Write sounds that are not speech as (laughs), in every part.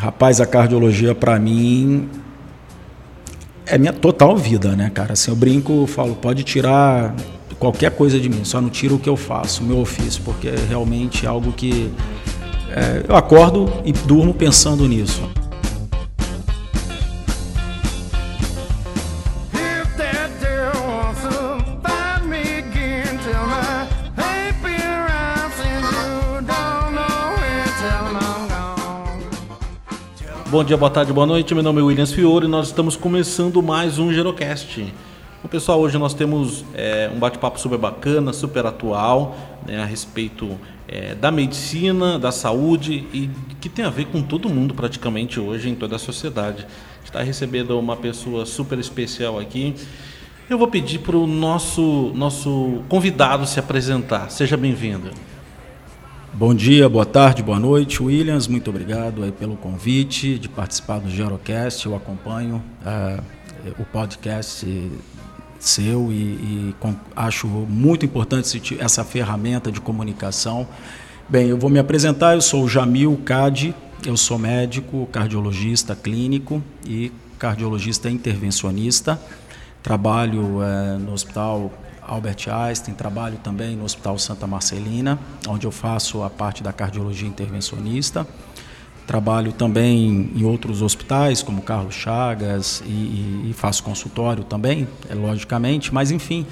Rapaz, a cardiologia para mim é minha total vida, né, cara? Assim, eu brinco, falo, pode tirar qualquer coisa de mim, só não tira o que eu faço, o meu ofício, porque é realmente algo que é, eu acordo e durmo pensando nisso. Bom dia, boa tarde, boa noite. Meu nome é Williams Fiore e nós estamos começando mais um Gerocast. Bom, pessoal, hoje nós temos é, um bate-papo super bacana, super atual, né, a respeito é, da medicina, da saúde e que tem a ver com todo mundo praticamente hoje em toda a sociedade. Está recebendo uma pessoa super especial aqui. Eu vou pedir para o nosso, nosso convidado se apresentar. Seja bem-vindo. Bom dia, boa tarde, boa noite, Williams. Muito obrigado aí pelo convite de participar do Gerocast. Eu acompanho uh, o podcast seu e, e com, acho muito importante essa ferramenta de comunicação. Bem, eu vou me apresentar. Eu sou o Jamil Cade. Eu sou médico, cardiologista clínico e cardiologista intervencionista. Trabalho uh, no Hospital Albert Einstein, trabalho também no Hospital Santa Marcelina, onde eu faço a parte da cardiologia intervencionista. Trabalho também em outros hospitais, como Carlos Chagas, e, e faço consultório também, é, logicamente, mas enfim.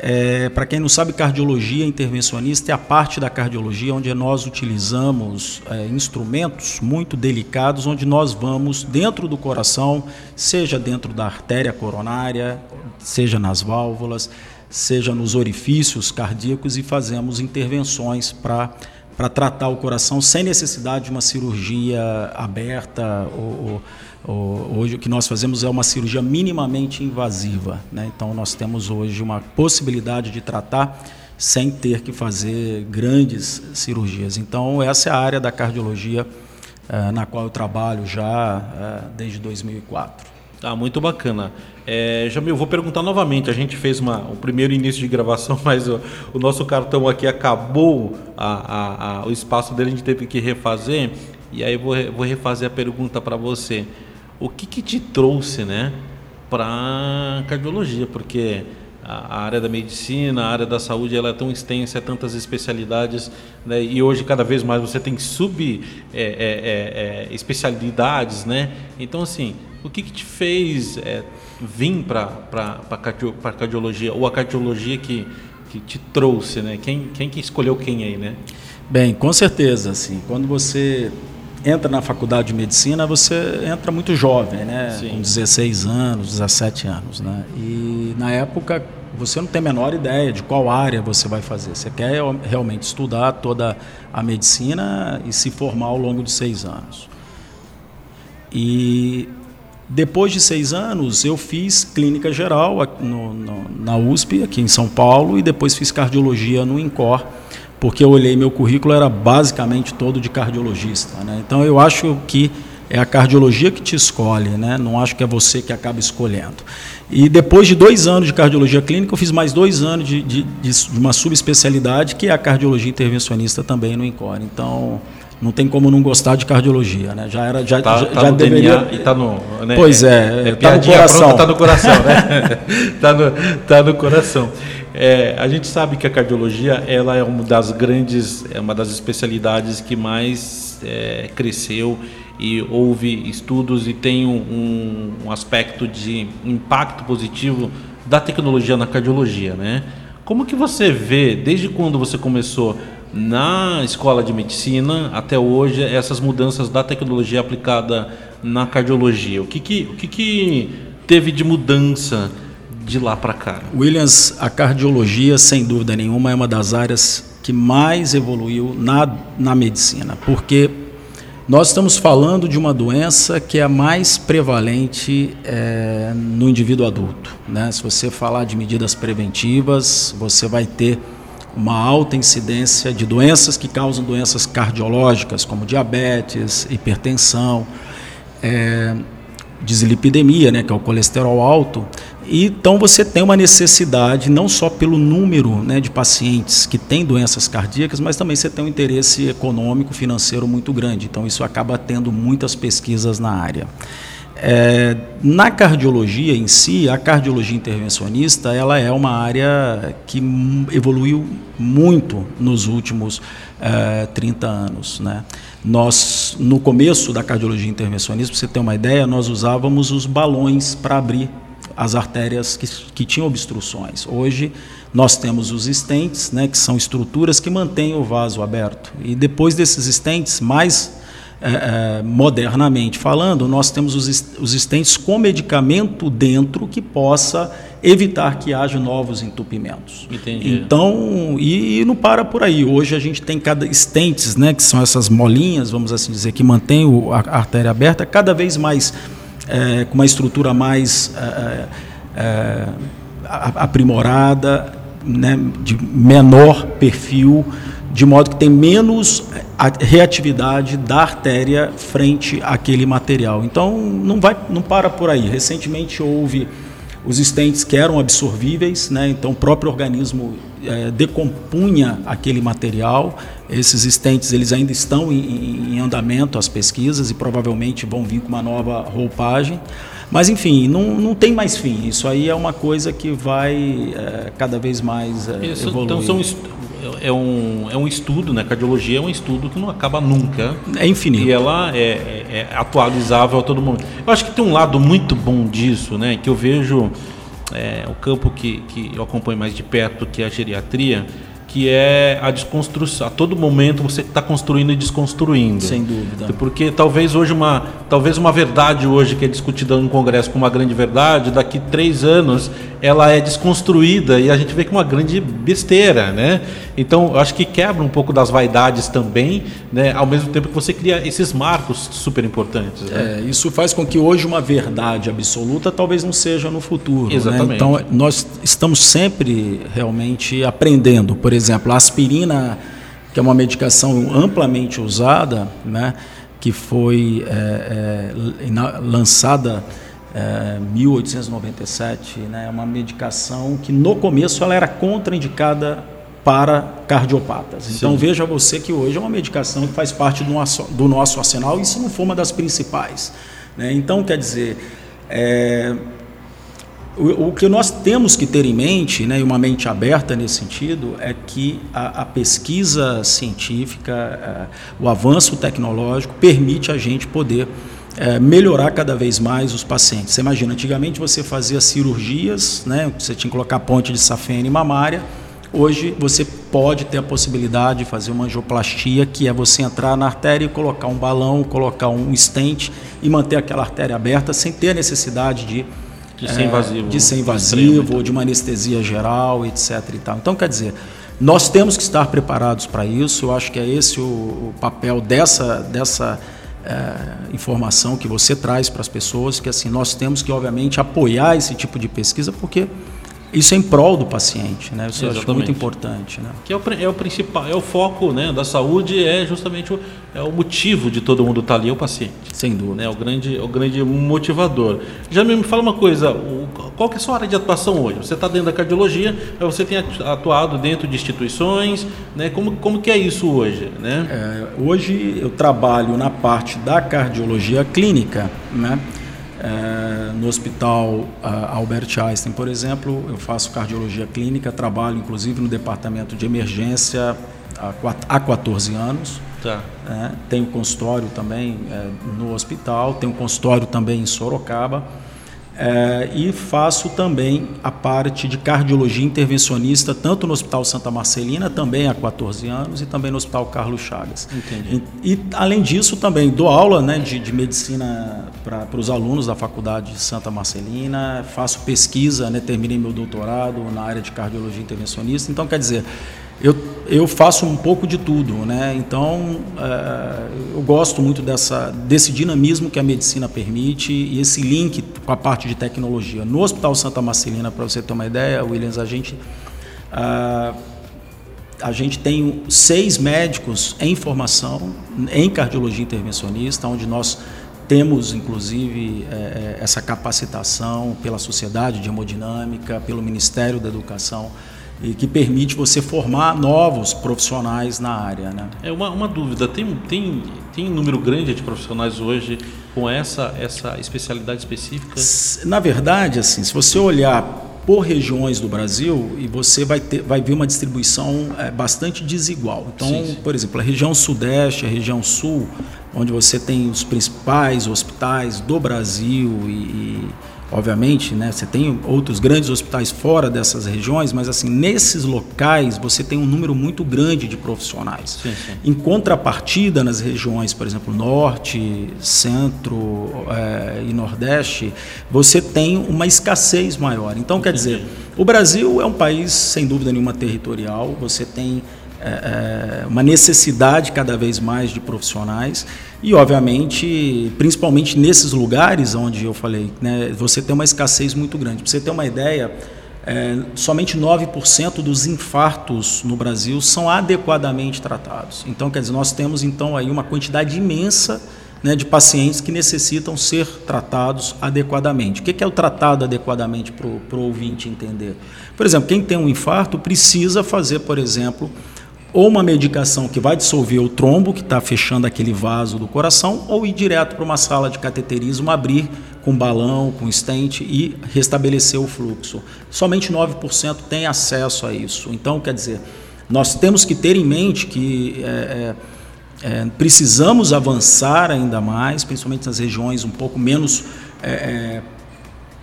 É, Para quem não sabe, cardiologia intervencionista é a parte da cardiologia onde nós utilizamos é, instrumentos muito delicados, onde nós vamos dentro do coração, seja dentro da artéria coronária, seja nas válvulas, seja nos orifícios cardíacos e fazemos intervenções para para tratar o coração sem necessidade de uma cirurgia aberta. Ou, ou, hoje o que nós fazemos é uma cirurgia minimamente invasiva. Né? Então nós temos hoje uma possibilidade de tratar sem ter que fazer grandes cirurgias. Então essa é a área da cardiologia eh, na qual eu trabalho já eh, desde 2004. Ah, muito bacana. É, Jamil, vou perguntar novamente. A gente fez uma, o primeiro início de gravação, (laughs) mas o, o nosso cartão aqui acabou a, a, a, o espaço dele, a gente teve que refazer. E aí vou, vou refazer a pergunta para você. O que, que te trouxe né, para cardiologia? Porque a área da medicina, a área da saúde, ela é tão extensa, é tantas especialidades, né? e hoje cada vez mais você tem sub é, é, é, é especialidades, né? Então assim, o que, que te fez é, vir para a cardio, cardiologia, ou a cardiologia que, que te trouxe, né? Quem, quem que escolheu quem aí, né? Bem, com certeza, assim, quando você entra na faculdade de medicina, você entra muito jovem, né? Sim. Com 16 anos, 17 anos, né? E na época você não tem a menor ideia de qual área você vai fazer. Você quer realmente estudar toda a medicina e se formar ao longo de seis anos. E depois de seis anos, eu fiz clínica geral no, no, na USP, aqui em São Paulo, e depois fiz cardiologia no INCOR, porque eu olhei meu currículo, era basicamente todo de cardiologista. Né? Então eu acho que é a cardiologia que te escolhe, né? não acho que é você que acaba escolhendo. E depois de dois anos de cardiologia clínica, eu fiz mais dois anos de, de, de uma subespecialidade, que é a cardiologia intervencionista também no INCOR. Então não tem como não gostar de cardiologia, né? Já era, já, tá, já, tá já deveria. DNA e tá no. Né? Pois é, é, é tá no coração. Pronta, tá no coração, né? (laughs) tá, no, tá no coração. É, a gente sabe que a cardiologia ela é uma das grandes, é uma das especialidades que mais é, cresceu e houve estudos e tem um, um aspecto de impacto positivo da tecnologia na cardiologia, né? Como que você vê desde quando você começou na escola de medicina até hoje essas mudanças da tecnologia aplicada na cardiologia? O que, que, o que, que teve de mudança de lá para cá? Williams, a cardiologia, sem dúvida nenhuma, é uma das áreas que mais evoluiu na, na medicina, porque nós estamos falando de uma doença que é a mais prevalente é, no indivíduo adulto. Né? Se você falar de medidas preventivas, você vai ter uma alta incidência de doenças que causam doenças cardiológicas, como diabetes, hipertensão. É, dislipidemia, né, que é o colesterol alto. Então você tem uma necessidade não só pelo número né, de pacientes que têm doenças cardíacas, mas também você tem um interesse econômico, financeiro muito grande. Então isso acaba tendo muitas pesquisas na área. É, na cardiologia em si, a cardiologia intervencionista, ela é uma área que evoluiu muito nos últimos é, 30 anos. Né? Nós, no começo da cardiologia intervencionista, para você ter uma ideia, nós usávamos os balões para abrir as artérias que, que tinham obstruções. Hoje, nós temos os estentes, né, que são estruturas que mantêm o vaso aberto. E depois desses estentes, mais é, é, modernamente falando, nós temos os, os estentes com medicamento dentro que possa evitar que haja novos entupimentos. Entendi. Então, e, e, não para por aí. Hoje a gente tem cada estentes, né, que são essas molinhas, vamos assim dizer, que mantêm o, a, a artéria aberta, cada vez mais é, com uma estrutura mais aprimorada, né, de menor perfil de modo que tem menos reatividade da artéria frente àquele material. Então não vai, não para por aí. Recentemente houve os estentes que eram absorvíveis, né? então o próprio organismo é, decompunha aquele material. Esses estentes eles ainda estão em, em andamento as pesquisas e provavelmente vão vir com uma nova roupagem. Mas enfim, não, não tem mais fim. Isso aí é uma coisa que vai é, cada vez mais é, Isso, evoluir. Então são é um, é um estudo, né? Cardiologia é um estudo que não acaba nunca. É infinito. E ela é, é, é atualizável a todo momento. Eu acho que tem um lado muito bom disso, né? Que eu vejo é, o campo que, que eu acompanho mais de perto, que é a geriatria que é a desconstrução. A todo momento você está construindo e desconstruindo. Sem dúvida. Porque talvez hoje uma, talvez uma verdade hoje que é discutida no Congresso como uma grande verdade, daqui três anos ela é desconstruída e a gente vê que é uma grande besteira, né? Então, eu acho que quebra um pouco das vaidades também, né? Ao mesmo tempo que você cria esses marcos super importantes. Né? É, isso faz com que hoje uma verdade absoluta talvez não seja no futuro. Né? Exatamente. Né? Então, nós estamos sempre realmente aprendendo. Por exemplo, a aspirina, que é uma medicação amplamente usada, né? Que foi é, é, lançada é, 1897, né, é uma medicação que no começo ela era contraindicada para cardiopatas. Sim. Então veja você que hoje é uma medicação que faz parte do nosso, do nosso arsenal e se não for uma das principais. Né? Então quer dizer, é, o, o, que nós temos que ter em mente, né, e uma mente aberta nesse sentido, é que a, a pesquisa científica, é, o avanço tecnológico permite a gente poder é, melhorar cada vez mais os pacientes. Você imagina, antigamente você fazia cirurgias, né, você tinha que colocar ponte de safena mamária. Hoje você pode ter a possibilidade de fazer uma angioplastia, que é você entrar na artéria e colocar um balão, colocar um stent e manter aquela artéria aberta sem ter a necessidade de, de ser invasivo, é, de ser invasivo ou de uma anestesia geral, etc. E tal. Então, quer dizer, nós temos que estar preparados para isso. Eu acho que é esse o, o papel dessa, dessa é, informação que você traz para as pessoas, que assim nós temos que obviamente apoiar esse tipo de pesquisa, porque isso é em prol do paciente, né? Isso Exatamente. eu acho muito importante, né? Que é o, é o, principal, é o foco, né, da saúde é justamente o, é o motivo de todo mundo estar ali, é o paciente. Sem dúvida. É o grande, o grande motivador. Já me fala uma coisa, o, qual que é a sua área de atuação hoje? Você está dentro da cardiologia, você tem atuado dentro de instituições, né? Como, como que é isso hoje, né? É, hoje eu trabalho na parte da cardiologia clínica, né? É, no Hospital Albert Einstein, por exemplo, eu faço cardiologia clínica, trabalho inclusive no departamento de emergência há 14 anos. Tá. É, tenho consultório também é, no hospital, tenho consultório também em Sorocaba. É, e faço também a parte de cardiologia intervencionista, tanto no Hospital Santa Marcelina, também há 14 anos, e também no Hospital Carlos Chagas. Entendi. E, e além disso, também dou aula né, de, de medicina para os alunos da Faculdade de Santa Marcelina, faço pesquisa, né, terminei meu doutorado na área de cardiologia intervencionista. Então, quer dizer, eu, eu faço um pouco de tudo, né? Então é, eu gosto muito dessa, desse dinamismo que a medicina permite e esse link com a parte de tecnologia. No Hospital Santa Marcelina, para você ter uma ideia, Williams, a gente a, a gente tem seis médicos em formação em cardiologia intervencionista, onde nós temos, inclusive, é, essa capacitação pela Sociedade de Hemodinâmica, pelo Ministério da Educação, e que permite você formar novos profissionais na área. Né? É uma, uma dúvida, tem, tem, tem um número grande de profissionais hoje com essa, essa especialidade específica? Na verdade, assim, se você olhar por regiões do Brasil e você vai, ter, vai ver uma distribuição é, bastante desigual. Então, sim, sim. por exemplo, a região sudeste, a região sul, onde você tem os principais hospitais do Brasil e, e Obviamente, né, você tem outros grandes hospitais fora dessas regiões, mas assim nesses locais você tem um número muito grande de profissionais. Sim, sim. Em contrapartida, nas regiões, por exemplo, norte, centro é, e nordeste, você tem uma escassez maior. Então, quer dizer, o Brasil é um país sem dúvida nenhuma territorial. Você tem é, uma necessidade cada vez mais de profissionais e, obviamente, principalmente nesses lugares onde eu falei, né, você tem uma escassez muito grande. Para você ter uma ideia, é, somente 9% dos infartos no Brasil são adequadamente tratados. Então, quer dizer, nós temos então aí uma quantidade imensa né, de pacientes que necessitam ser tratados adequadamente. O que é o tratado adequadamente para o ouvinte entender? Por exemplo, quem tem um infarto precisa fazer, por exemplo, ou uma medicação que vai dissolver o trombo que está fechando aquele vaso do coração, ou ir direto para uma sala de cateterismo, abrir com balão, com stent e restabelecer o fluxo. Somente 9% tem acesso a isso. Então, quer dizer, nós temos que ter em mente que é, é, é precisamos avançar ainda mais, principalmente nas regiões um pouco menos é,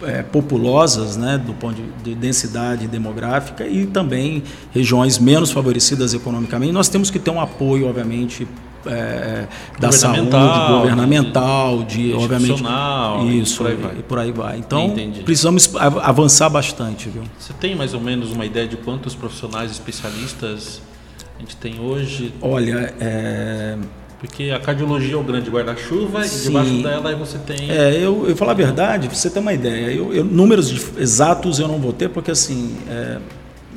é, populosas, né, do ponto de, de, densidade demográfica e também regiões menos favorecidas economicamente. Nós temos que ter um apoio, obviamente, é, da saúde, governamental, de, de obviamente isso por e por aí vai. Então Entendi. precisamos avançar bastante, viu? Você tem mais ou menos uma ideia de quantos profissionais especialistas a gente tem hoje? Olha, é porque a cardiologia é o grande guarda-chuva e debaixo dela aí você tem. É, eu, eu falar a verdade, pra você ter uma ideia, eu, eu, números de, exatos eu não vou ter, porque assim. É,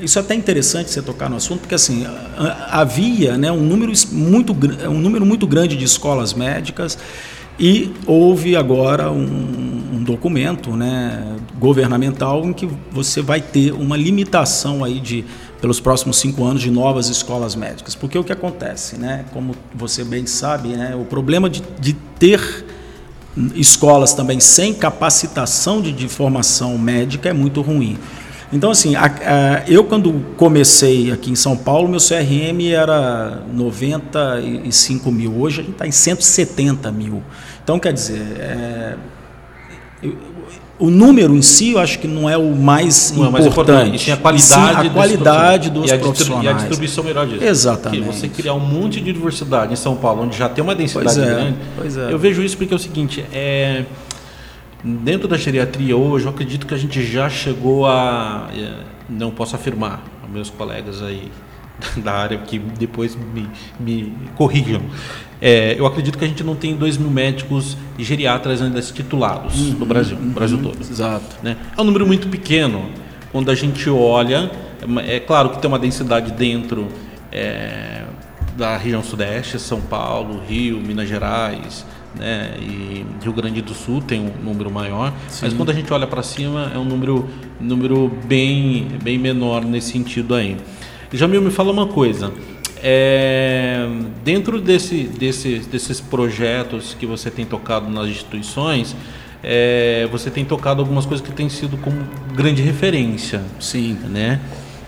isso é até interessante você tocar no assunto, porque assim havia né, um, número muito, um número muito grande de escolas médicas e houve agora um, um documento né, governamental em que você vai ter uma limitação aí de pelos próximos cinco anos de novas escolas médicas. Porque o que acontece, né? Como você bem sabe, né? O problema de, de ter escolas também sem capacitação de, de, formação médica é muito ruim. Então, assim, a, a, eu quando comecei aqui em São Paulo, meu CRM era 95 mil. Hoje a gente está em 170 mil. Então, quer dizer, é, o número em si, eu acho que não é o mais não importante. É mais importante. Sim a qualidade, sim a qualidade dos, profissionais. E a distribuição melhor disso. Exatamente. Porque você criar um monte de diversidade em São Paulo, onde já tem uma densidade é, grande. Pois é. Eu vejo isso porque é o seguinte, é, dentro da geriatria hoje, eu acredito que a gente já chegou a... É, não posso afirmar, meus colegas aí (laughs) da área que depois me, me corrijam. É, eu acredito que a gente não tem 2 mil médicos e geriatras ainda titulados uhum, no Brasil, no Brasil uhum, todo. Exato. Né? É um número muito pequeno. Quando a gente olha, é claro que tem uma densidade dentro é, da região sudeste, São Paulo, Rio, Minas Gerais, né, e Rio Grande do Sul tem um número maior, Sim. mas quando a gente olha para cima é um número, número bem, bem menor nesse sentido aí. Jamil, me fala uma coisa. É, dentro desse, desse, desses projetos que você tem tocado nas instituições, é, você tem tocado algumas coisas que têm sido como grande referência. Sim. Né?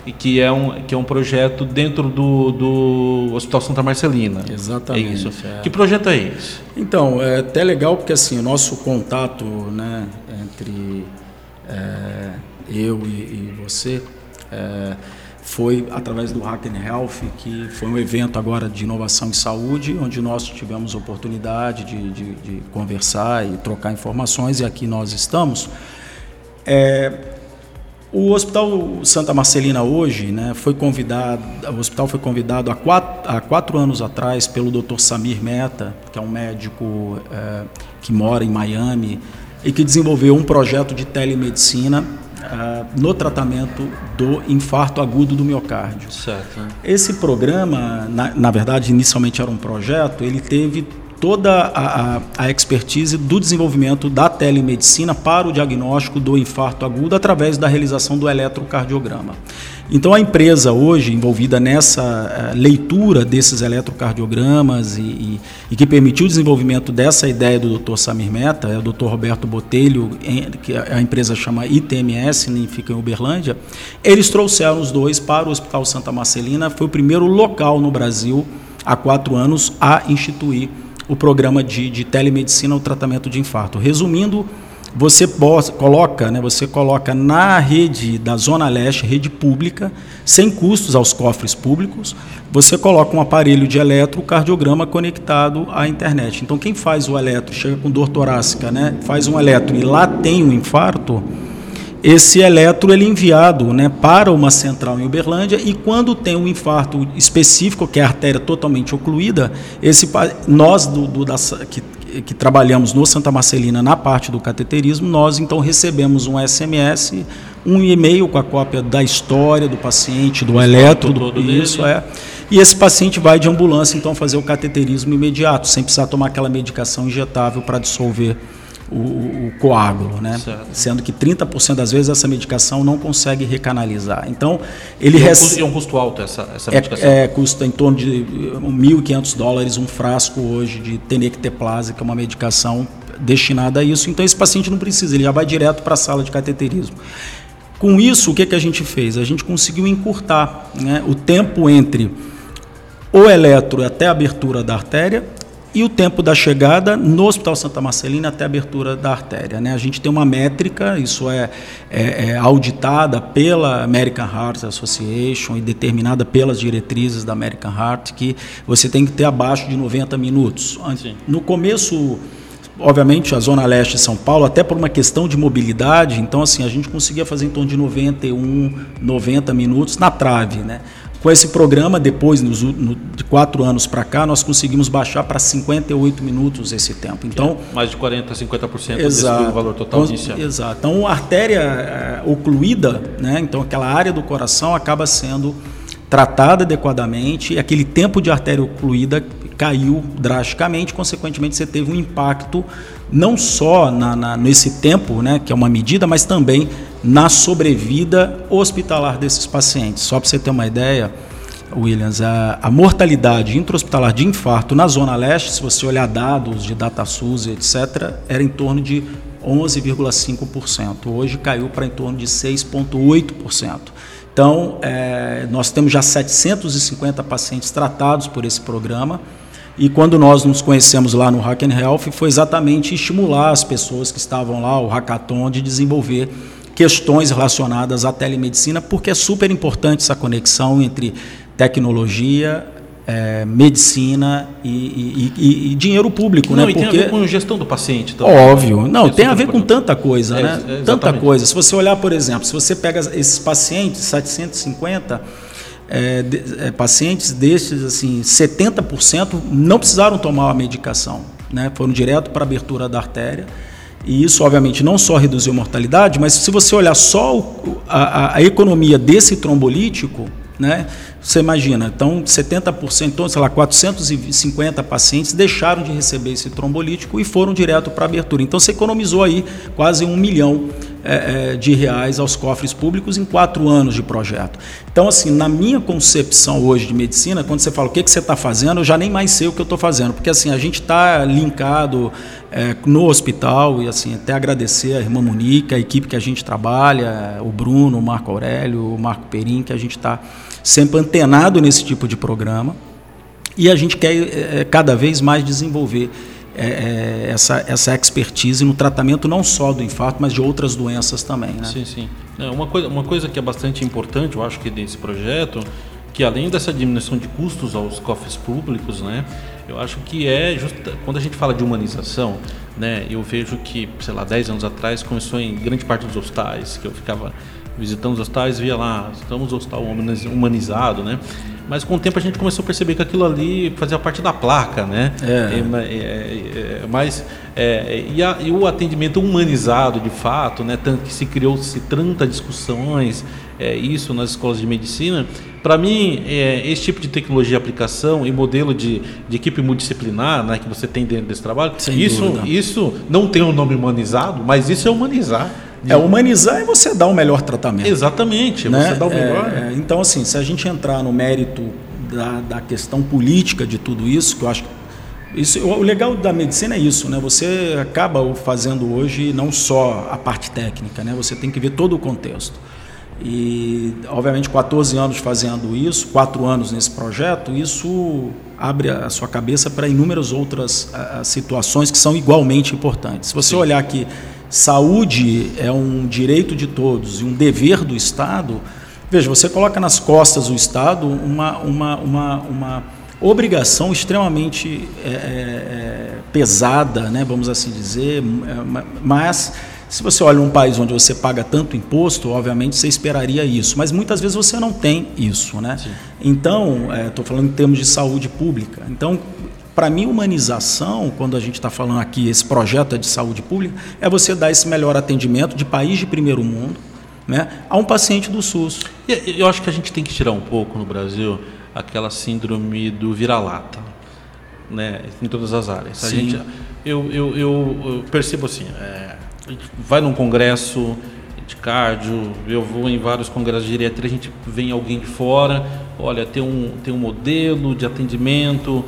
E que é um, que é um projeto dentro do, do Hospital Santa Marcelina. Exatamente. É isso. É. Que projeto é esse? Então, é até legal porque assim, o nosso contato né, entre é, eu e, e você é, foi através do Hacken Health, que foi um evento agora de inovação em saúde, onde nós tivemos oportunidade de, de, de conversar e trocar informações, e aqui nós estamos. É, o Hospital Santa Marcelina hoje né, foi convidado, o hospital foi convidado há quatro, há quatro anos atrás pelo Dr. Samir Mehta, que é um médico é, que mora em Miami e que desenvolveu um projeto de telemedicina uh, no tratamento do infarto agudo do miocárdio. Certo. Esse programa, na, na verdade, inicialmente era um projeto, ele teve toda a, a, a, expertise do desenvolvimento da telemedicina para o diagnóstico do infarto agudo através da realização do eletrocardiograma. Então, a empresa hoje envolvida nessa uh, leitura desses eletrocardiogramas e, e, e, que permitiu o desenvolvimento dessa ideia do Dr. Samir Meta, é o Dr. Roberto Botelho, que a empresa chama ITMS, né, fica em Uberlândia, eles trouxeram os dois para o Hospital Santa Marcelina, foi o primeiro local no Brasil há quatro anos a instituir o programa de, de telemedicina, o tratamento de infarto. Resumindo, você coloca, né, você coloca na rede da Zona Leste, rede pública, sem custos aos cofres públicos, você coloca um aparelho de eletrocardiograma conectado à internet. Então, quem faz o eletro, chega com dor torácica, né, faz um eletro e lá tem um infarto, esse eletro ele é enviado né, para uma central em Uberlândia e quando tem um infarto específico, que é a artéria totalmente ocluída, esse, nós do, do da, que, que trabalhamos no Santa Marcelina na parte do cateterismo, nós então recebemos um SMS, um e-mail com a cópia da história do paciente, do eletro, do, isso é. E esse paciente vai de ambulância então fazer o cateterismo imediato, sem precisar tomar aquela medicação injetável para dissolver o, o coágulo, né? Certo. Sendo que 30% das vezes essa medicação não consegue recanalizar. Então, ele e é, um custo, é um custo alto essa, essa é, medicação? É, custa em torno de 1.500 dólares um frasco hoje de tenecteplase, que é uma medicação destinada a isso. Então, esse paciente não precisa, ele já vai direto para a sala de cateterismo. Com isso, o que, que a gente fez? A gente conseguiu encurtar né, o tempo entre o eletro até a abertura da artéria e o tempo da chegada no Hospital Santa Marcelina até a abertura da artéria. Né? A gente tem uma métrica, isso é, é, é, auditada pela American Heart Association e determinada pelas diretrizes da American Heart, que você tem que ter abaixo de 90 minutos. Sim. No começo, obviamente, a Zona Leste de São Paulo, até por uma questão de mobilidade, então assim, a gente conseguia fazer em torno de 91, 90 minutos na trave, né? Com esse programa, depois, nos, no, de quatro anos para cá, nós conseguimos baixar para 58 minutos esse tempo. Então, é, mais de 40% a 50% exato, do valor total inicial. Exato. Então, a artéria é, ocluída, né, então aquela área do coração acaba sendo tratada adequadamente e aquele tempo de artéria ocluída caiu drasticamente, consequentemente você teve um impacto não só na, na, nesse tempo, né, que é uma medida, mas também na sobrevida hospitalar desses pacientes. Só para você ter uma ideia, Williams, a, a mortalidade intra-hospitalar de infarto na Zona Leste, se você olhar dados de DataSUS, etc., era em torno de 11,5%. Hoje caiu para em torno de 6,8%. Então, é, nós temos já 750 pacientes tratados por esse programa. E quando nós nos conhecemos lá no Hack and Health, foi exatamente estimular as pessoas que estavam lá, o hackathon, de desenvolver questões relacionadas à telemedicina, porque é super importante essa conexão entre tecnologia, é, medicina e, e, e, dinheiro público, não, né? E porque... tem a ver com gestão do paciente. Também. Óbvio, não, tem a ver com tanta coisa, é, né? É, tanta coisa. Se você olhar, por exemplo, se você pega esses pacientes, 750 é, de, é, pacientes destes, assim, 70% não precisaram tomar a medicação, né? Foram direto para a abertura da artéria. E isso, obviamente, não só reduziu a mortalidade, mas se você olhar só o, a, a, economia desse trombolítico, né, você imagina, então 70%, então, sei lá, 450 pacientes deixaram de receber esse trombolítico e foram direto para a abertura. Então você economizou aí quase um milhão é, é, de reais aos cofres públicos em quatro anos de projeto. Então, assim, na minha concepção hoje de medicina, quando você fala o que, que você está fazendo, eu já nem mais sei o que eu estou fazendo, porque assim, a gente está linkado é, no hospital e assim, até agradecer a irmã Monique, a equipe que a gente trabalha, o Bruno, o Marco Aurélio, o Marco Perim, que a gente está sempre antenado nesse tipo de programa e a gente quer é, cada vez mais desenvolver é, é, essa, essa expertise no tratamento não só do infarto, mas de outras doenças também. Né? Sim, sim. É, uma, coisa, uma coisa que é bastante importante, eu acho que desse projeto, que além dessa diminuição de custos aos cofres públicos, né, eu acho que é justa, quando a gente fala de humanização, né, eu vejo que, sei lá, 10 anos atrás começou em grande parte dos hospitais, que eu ficava visitando os hospitais, via lá, estamos hospital humanizado, né? Mas com o tempo a gente começou a perceber que aquilo ali fazia parte da placa, né? É. é, é, é mas e, a, e, o atendimento humanizado, de fato, né? Tanto que se criou-se tanta discussões, é, isso nas escolas de medicina, Para mim, esse tipo de tecnologia, aplicação e modelo de, de equipe multidisciplinar né, que você tem dentro desse trabalho, isso, isso não tem um nome humanizado, mas isso é humanizar. É humanizar e você dar o melhor tratamento. Exatamente, né? você dá o melhor. É, então, assim, se a gente entrar no mérito da, da questão política de tudo isso, que eu acho que isso, o legal da medicina é isso, né? Você acaba fazendo hoje não só a parte técnica, né? Você tem que ver todo o contexto. E, obviamente, 14 anos fazendo isso, 4 anos nesse projeto, isso abre a sua cabeça para inúmeras outras a, situações que são igualmente importantes. Se você Sim. olhar que saúde é um direito de todos e um dever do Estado, veja, você coloca nas costas do Estado uma, uma, uma, uma obrigação extremamente é, é, é pesada, né, vamos assim dizer, mas se você olha um país onde você paga tanto imposto, obviamente você esperaria isso, mas muitas vezes você não tem isso, né? Sim. Então, estou é, falando em termos de saúde pública. Então, para mim, humanização, quando a gente está falando aqui, esse projeto é de saúde pública, é você dar esse melhor atendimento de país de primeiro mundo né, a um paciente do SUS. Eu acho que a gente tem que tirar um pouco no Brasil aquela síndrome do vira-lata, né, em todas as áreas. A gente, eu, eu, eu, percebo assim, é, vai num congresso de cardio, eu vou em vários congressos de geriatria, a gente vem alguém de fora, olha, tem um, tem um modelo de atendimento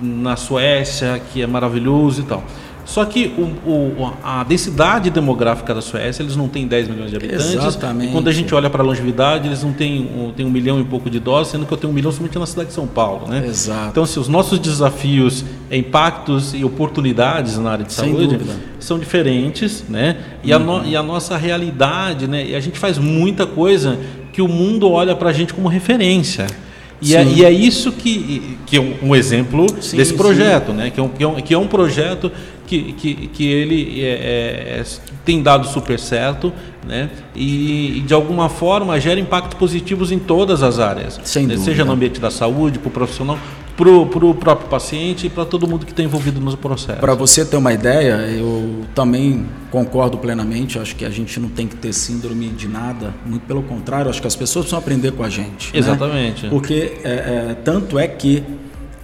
na Suécia que é maravilhoso e tal. Só que o, o, a densidade demográfica da Suécia, eles não têm 10 milhões de habitantes. Exatamente. E quando a gente olha para a longevidade, eles não têm um, têm um milhão e pouco de idosos, sendo que eu tenho um milhão somente na cidade de São Paulo. Né? Exato. Então, se os nossos desafios, impactos e oportunidades na área de Sem saúde dúvida. são diferentes, né? E, uhum. a no, e a nossa realidade, né? E a gente faz muita coisa que o mundo olha para a gente como referência. E é, e é, isso que, que é um, exemplo sim, desse projeto, né? que, é um, que, é um, que é um projeto que, que, que ele é, é, é, tem dado super certo né? e, de alguma forma gera impactos positivos em todas as áreas, né? seja no ambiente da saúde, para o profissional, para o próprio paciente e para todo mundo que está envolvido no processo. Para você ter uma ideia, eu também concordo plenamente, acho que a gente não tem que ter síndrome de nada, muito pelo contrário, acho que as pessoas precisam aprender com a gente. Né? Exatamente. Né? Porque é, é, tanto é que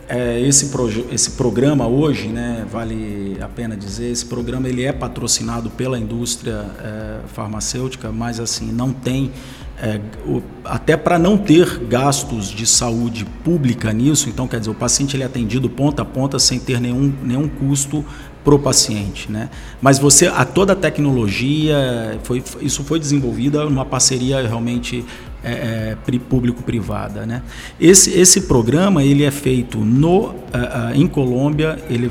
é, esse, esse programa hoje, né, vale a pena dizer, esse programa ele é patrocinado pela indústria é, farmacêutica, mas assim não tem é, o, até para não ter gastos de saúde pública nisso, então quer dizer o paciente ele é atendido ponta a ponta sem ter nenhum, nenhum custo para o paciente, né? Mas você, a toda a tecnologia, foi, isso foi desenvolvida numa parceria realmente é, é, público-privada. Né? Esse, esse programa ele é feito no, uh, uh, em Colômbia, ele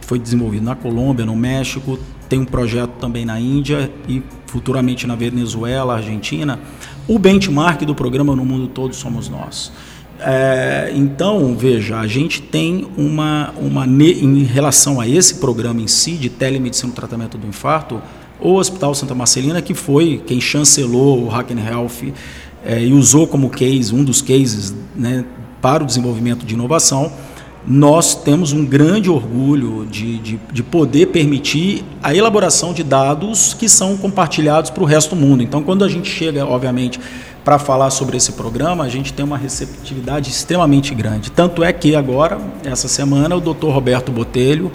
foi desenvolvido na Colômbia, no México, tem um projeto também na Índia e futuramente na Venezuela, Argentina. O benchmark do programa no mundo todo somos nós. É, então, veja, a gente tem uma, uma, em relação a esse programa em si, de telemedicina no tratamento do infarto, o Hospital Santa Marcelina, que foi quem chancelou o Hacken Health é, e usou como case, um dos cases né, para o desenvolvimento de inovação, nós temos um grande orgulho de, de, de, poder permitir a elaboração de dados que são compartilhados para o resto do mundo. Então, quando a gente chega, obviamente, para falar sobre esse programa, a gente tem uma receptividade extremamente grande. Tanto é que agora, essa semana, o Dr. Roberto Botelho,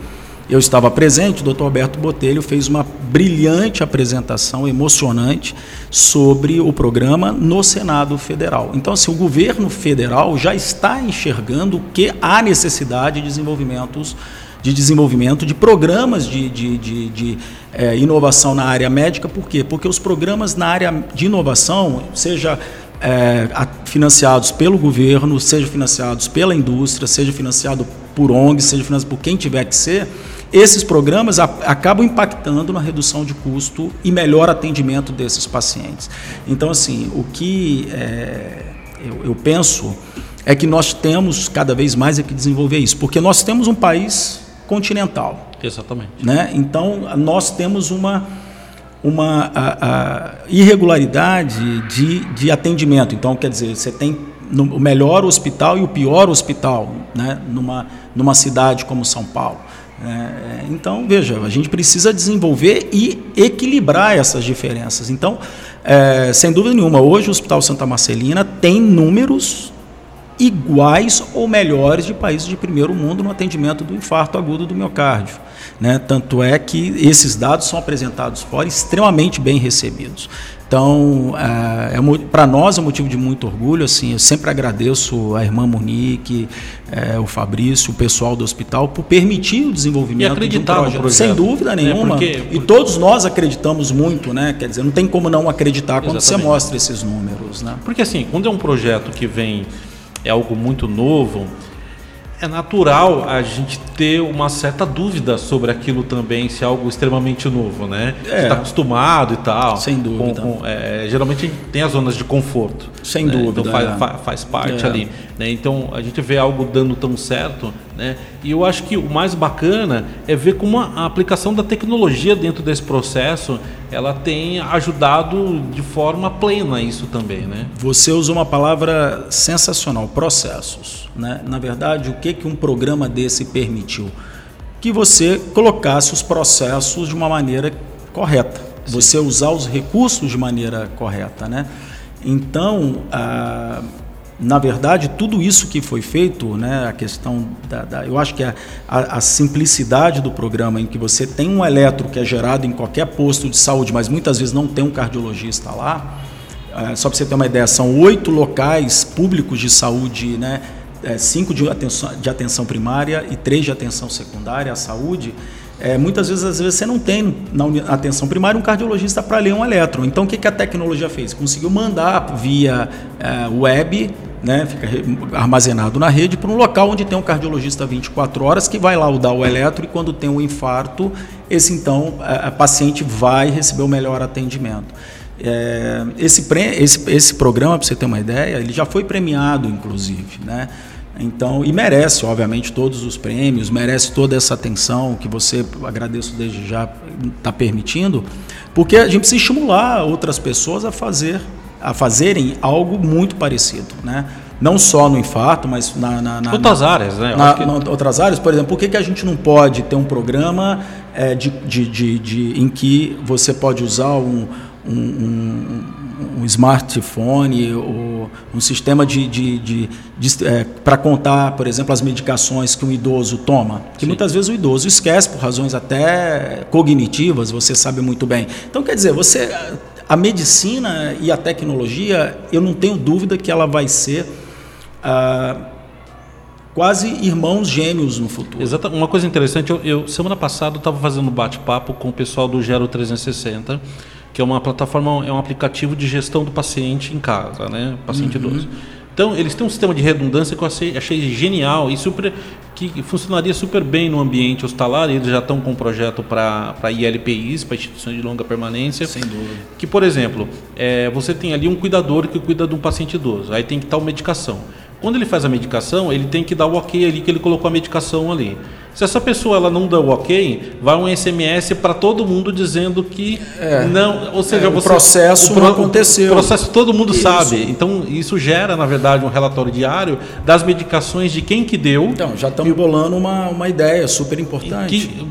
eu estava presente, o Dr. Alberto Botelho fez uma brilhante apresentação emocionante sobre o programa no Senado Federal. Então, assim, o governo federal já está enxergando que há necessidade de desenvolvimentos de desenvolvimento de programas de, de, de, de é, inovação na área médica. Por quê? Porque os programas na área de inovação, seja é, financiados pelo governo, seja financiados pela indústria, seja financiado por ONG, seja financiado por quem tiver que ser, esses programas acabam impactando na redução de custo e melhor atendimento desses pacientes. Então, assim, o que é, eu, eu penso é que nós temos cada vez mais é que desenvolver isso, porque nós temos um país continental. Exatamente. Né? Então, nós temos uma, uma a, a irregularidade de, de atendimento. Então, quer dizer, você tem o melhor hospital e o pior hospital né? numa, numa cidade como São Paulo. É, é, então, veja, a gente precisa desenvolver e equilibrar essas diferenças. Então, é, sem dúvida nenhuma, hoje o Hospital Santa Marcelina tem números iguais ou melhores de países de primeiro mundo no atendimento do infarto agudo do miocárdio. Né? Tanto é que esses dados são apresentados fora extremamente bem recebidos. Então, é, é para nós é um motivo de muito orgulho. Assim, eu sempre agradeço a irmã Monique, é, o Fabrício, o pessoal do hospital por permitir o desenvolvimento de um projeto. projeto. Sem dúvida nenhuma. É porque, porque... E todos nós acreditamos muito, né? Quer dizer, não tem como não acreditar quando Exatamente. você mostra esses números, né? Porque assim, quando é um projeto que vem é algo muito novo, é natural a gente ter uma certa dúvida sobre aquilo também, se é algo extremamente novo, né? É. está acostumado e tal. Sem dúvida. Com, com, é, geralmente tem as zonas de conforto. Sem né? dúvida. Então faz, é. faz parte é. ali. Né? Então a gente vê algo dando tão certo, né? E eu acho que o mais bacana é ver como a aplicação da tecnologia dentro desse processo ela tem ajudado de forma plena isso também, né? Você usou uma palavra sensacional, processos, né? Na verdade, o que que um programa desse permitiu? Que você colocasse os processos de uma maneira correta, Sim. você usar os recursos de maneira correta, né? Então, a na verdade, tudo isso que foi feito, né, a questão da, da eu acho que a, a, a, simplicidade do programa, em que você tem um eletro que é gerado em qualquer posto de saúde, mas muitas vezes não tem um cardiologista lá, é, só para você ter uma ideia, são oito locais públicos de saúde, né, é, cinco de atenção, de atenção primária e três de atenção secundária à saúde, é, muitas vezes, às vezes, você não tem na atenção primária um cardiologista para ler um elétron. Então, o que, que a tecnologia fez? Conseguiu mandar via é, web né, fica armazenado na rede para um local onde tem um cardiologista 24 horas que vai lá dar o eletro e quando tem um infarto, esse então a, paciente vai receber o melhor atendimento. É, esse, esse, esse programa, para você ter uma ideia, ele já foi premiado, inclusive, né? Então, e merece, obviamente, todos os prêmios, merece toda essa atenção que você, agradeço desde já, está permitindo, porque a gente precisa estimular outras pessoas a fazer a fazerem algo muito parecido, né? Não só no infarto, mas na, na, na outras na, áreas, né? Na, que... Outras áreas, por exemplo, por que, que a gente não pode ter um programa é, de, de, de, de, em que você pode usar um, um, um, um smartphone ou um sistema de, de, de, de é, para contar, por exemplo, as medicações que um idoso toma, que Sim. muitas vezes o idoso esquece por razões até cognitivas, você sabe muito bem. Então, quer dizer, você a medicina e a tecnologia, eu não tenho dúvida que ela vai ser ah, quase irmãos gêmeos no futuro. Exato. Uma coisa interessante, eu, eu semana passada estava fazendo um bate-papo com o pessoal do Gero 360, que é uma plataforma, é um aplicativo de gestão do paciente em casa, né? Paciente uhum. idoso. Então, eles têm um sistema de redundância que eu achei, achei genial e super que funcionaria super bem no ambiente hospitalar. Eles já estão com um projeto para ILPIs, para instituições de longa permanência. Sem dúvida. Que, por exemplo, é, você tem ali um cuidador que cuida de um paciente idoso. Aí tem que estar uma medicação. Quando ele faz a medicação, ele tem que dar o ok ali que ele colocou a medicação ali. Se essa pessoa ela não dá o ok, vai um SMS para todo mundo dizendo que é, não, ou seja, é, você, o processo o pro, não aconteceu. O processo todo mundo isso. sabe. Então isso gera, na verdade, um relatório diário das medicações de quem que deu. Então já estamos bolando uma, uma ideia super importante. Que,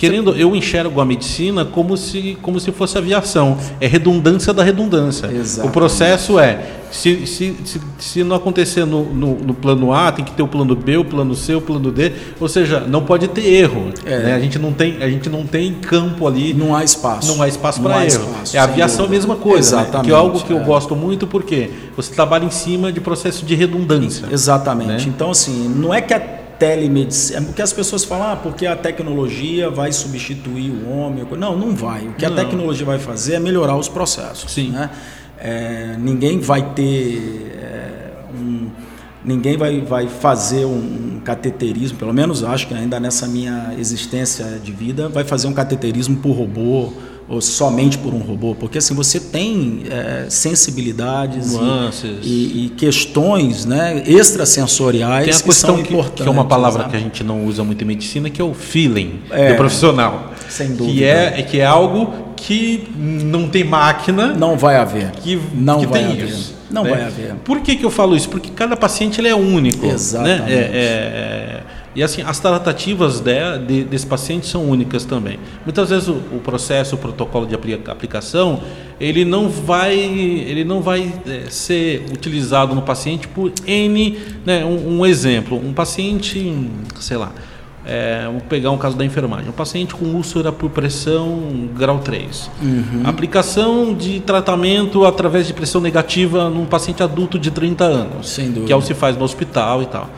querendo, eu enxergo a medicina como se, como se fosse aviação. É redundância da redundância. Exatamente. O processo é, se, se, se, se não acontecer no, no, no, plano A, tem que ter o plano B, o plano C, o plano D. Ou seja, não pode ter erro. É. Né? A, gente não tem, a gente não tem campo ali. Não há espaço. Não há espaço para erro. Espaço, é a aviação a mesma coisa. Exatamente. Né? Que é algo que é. eu gosto muito porque você trabalha em cima de processo de redundância. Exatamente. Né? Então, assim, não é que a telemedicina. É porque as pessoas falam, ah, porque a tecnologia vai substituir o homem. Não, não vai. O que não. a tecnologia vai fazer é melhorar os processos. Sim. Né? É, ninguém vai ter. É, um, ninguém vai, vai fazer um cateterismo, pelo menos acho que ainda nessa minha existência de vida, vai fazer um cateterismo por robô ou somente por um robô, porque assim você tem é, sensibilidades e, e, e, questões né, extrasensoriais tem a que são que, importantes. Que é uma palavra né? que a gente não usa muito em medicina, que é o feeling é, do profissional. Sem dúvida. Que é, que é algo que não tem máquina. Não vai haver. Que, não que vai tem haver. isso. Não né? vai haver. Por que, que eu falo isso? Porque cada paciente ele é único. Exatamente. Né? É, é, E assim, as tratativas de, de, desse paciente são únicas também. Muitas vezes o, o processo, o protocolo de aplicação, ele não vai, ele não vai é, ser utilizado no paciente por N, né, um, um exemplo, um paciente, sei lá, é, vamos pegar um caso da enfermagem. Um paciente com úlcera por pressão grau 3. Uhum. Aplicação de tratamento através de pressão negativa num paciente adulto de 30 anos. Que é o que se faz no hospital e tal.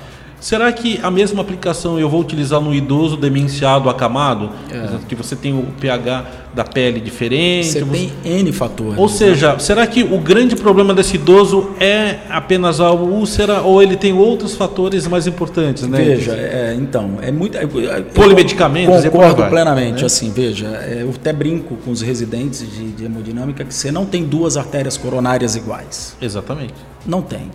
Será que a mesma aplicação eu vou utilizar no idoso demenciado acamado? É. Que você tem o pH da pele diferente. Você, você... tem N fatores. Ou seja, né? será que o grande problema desse idoso é apenas a úlcera ou ele tem outros fatores mais importantes? Né? Veja, é, então, é muito. É, é Polimedicamentos? Concordo plenamente. Né? Assim, veja, é, eu até brinco com os residentes de, de hemodinâmica que você não tem duas artérias coronárias iguais. Exatamente. Não tem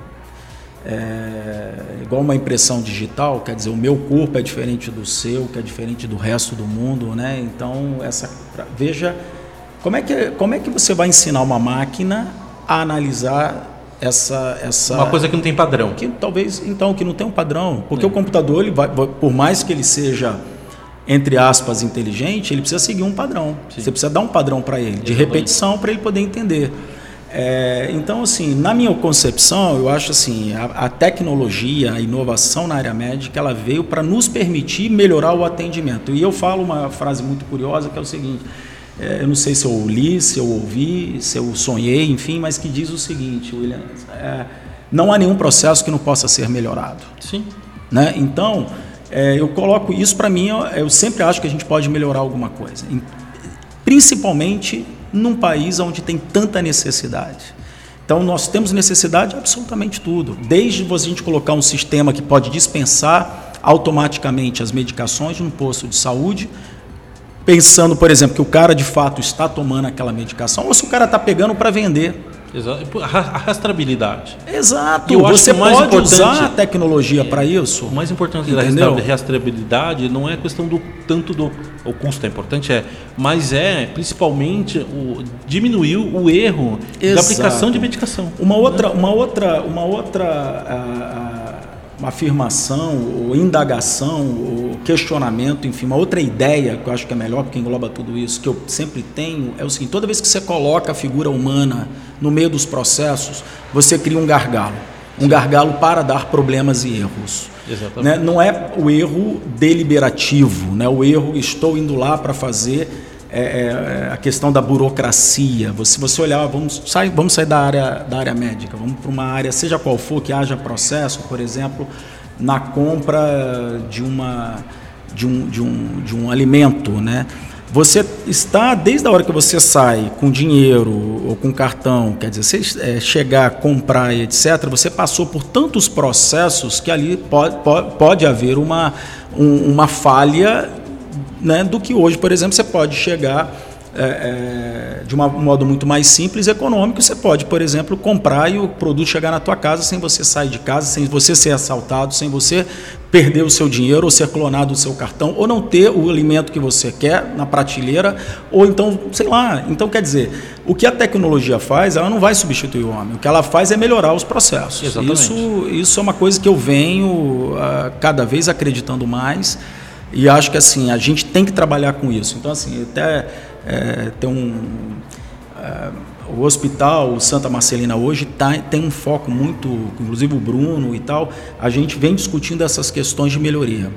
é, igual uma impressão digital, quer dizer, o meu corpo é diferente do seu, que é diferente do resto do mundo, né? Então, essa veja como é que como é que você vai ensinar uma máquina a analisar essa essa uma coisa que não tem padrão. Que talvez então que não tem um padrão, porque é. o computador ele vai por mais que ele seja entre aspas inteligente, ele precisa seguir um padrão. Sim. Você precisa dar um padrão para ele, de repetição para ele poder entender. É, então, assim, na minha concepção, eu acho assim, a, a, tecnologia, a inovação na área médica, ela veio para nos permitir melhorar o atendimento. E eu falo uma frase muito curiosa que é o seguinte: é, eu não sei se eu li, se eu ouvi, se eu sonhei, enfim, mas que diz o seguinte, William: é, não há nenhum processo que não possa ser melhorado. Sim. Né? Então, é, eu coloco isso para mim, eu, eu sempre acho que a gente pode melhorar alguma coisa, principalmente num país onde tem tanta necessidade. Então, nós temos necessidade de absolutamente tudo, desde a gente colocar um sistema que pode dispensar automaticamente as medicações no posto de saúde, pensando, por exemplo, que o cara de fato está tomando aquela medicação, ou se o cara está pegando para vender. Exato. A rastreabilidade. Exato. Eu Você pode usar a tecnologia para isso. O mais importante Entendeu? da rastreabilidade não é questão do tanto do o custo é importante é, mas é principalmente o diminuir o erro Exato. da aplicação de medicação. Uma outra, uma outra, uma outra uma afirmação, ou indagação, ou questionamento, enfim, uma outra ideia que eu acho que é melhor porque engloba tudo isso, que eu sempre tenho, é o seguinte: toda vez que você coloca a figura humana no meio dos processos, você cria um gargalo. Um Sim. gargalo para dar problemas e erros. Né? Não é o erro deliberativo, né? o erro estou indo lá para fazer é, é, a questão da burocracia. Se você olhar, vamos sair, vamos sair da área, da área médica, vamos para uma área, seja qual for, que haja processo, por exemplo, na compra de, uma, de, um, de, um, de um alimento. Né? Você está, desde a hora que você sai com dinheiro ou com cartão, quer dizer, você é, chegar, comprar e etc., você passou por tantos processos que ali pode, pode, pode haver uma, um, uma falha né, do que hoje, por exemplo, você pode chegar é, é, de um modo muito mais simples e econômico. Você pode, por exemplo, comprar e o produto chegar na tua casa sem você sair de casa, sem você ser assaltado, sem você perder o seu dinheiro ou ser clonado o seu cartão, ou não ter o alimento que você quer na prateleira, ou então, sei lá. Então, quer dizer, o que a tecnologia faz, ela não vai substituir o homem. O que ela faz é melhorar os processos. Exatamente. Isso, isso é uma coisa que eu venho uh, cada vez acreditando mais. E acho que assim, a gente tem que trabalhar com isso. Então, assim, até é, tem um. É, o hospital Santa Marcelina hoje tá, tem um foco muito, inclusive o Bruno e tal, a gente vem discutindo essas questões de melhoria.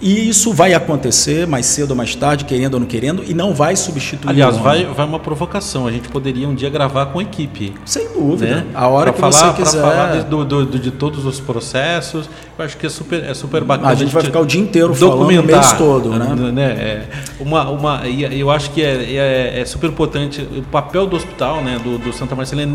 E isso vai acontecer mais cedo ou mais tarde, querendo ou não querendo, e não vai substituir Aliás, vai, vai uma provocação. A gente poderia um dia gravar com a equipe. Sem dúvida. Né? A hora pra que falar, você quiser. Para falar de, do, do, de todos os processos. Eu acho que é super, é super bacana. A gente vai ficar o dia inteiro falando o mês todo. Né? né? É, uma, uma, eu acho que é, é, é, super importante o papel do hospital, né, do, do Santa Marcelina,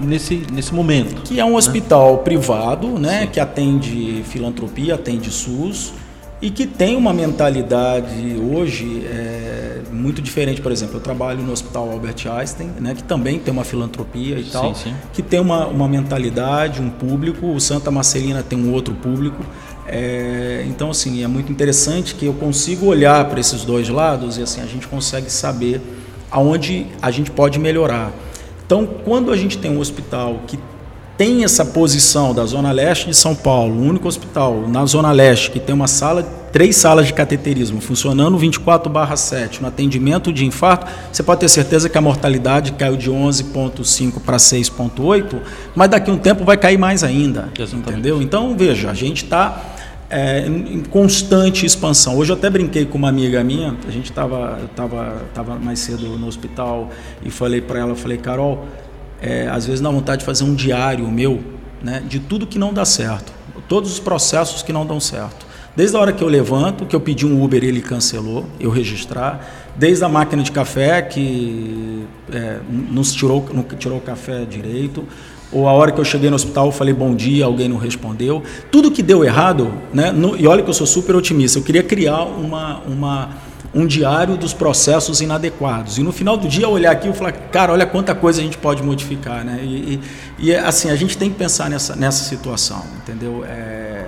nesse, nesse momento. Que é um né? hospital privado, né, que atende filantropia, atende SUS e que tem uma mentalidade hoje é, muito diferente. Por exemplo, eu trabalho no Hospital Albert Einstein, né, que também tem uma filantropia e sim, tal, sim. que tem uma, uma mentalidade, um público. O Santa Marcelina tem um outro público. É, então, assim, é muito interessante que eu consigo olhar para esses dois lados e assim a gente consegue saber aonde a gente pode melhorar. Então, quando a gente tem um hospital que tem essa posição da Zona Leste de São Paulo, o único hospital na Zona Leste que tem uma sala, três salas de cateterismo funcionando 24/7 no atendimento de infarto, você pode ter certeza que a mortalidade caiu de 11.5 para 6.8, mas daqui a um tempo vai cair mais ainda, Exatamente. entendeu? Então, veja, a gente está é, em constante expansão. Hoje eu até brinquei com uma amiga minha, a gente estava tava, tava mais cedo no hospital e falei para ela, falei, Carol, é, às vezes dá vontade de fazer um diário meu, né, de tudo que não dá certo, todos os processos que não dão certo. Desde a hora que eu levanto, que eu pedi um Uber ele cancelou, eu registrar. Desde a máquina de café que é, não tirou, não tirou o café direito. Ou a hora que eu cheguei no hospital, falei bom dia, alguém não respondeu. Tudo que deu errado, né? No, e olha que eu sou super otimista, eu queria criar uma, uma um diário dos processos inadequados. E no final do dia, olhar aqui e falar, cara, olha quanta coisa a gente pode modificar. Né? E, e, e assim, a gente tem que pensar nessa, nessa situação, entendeu? É,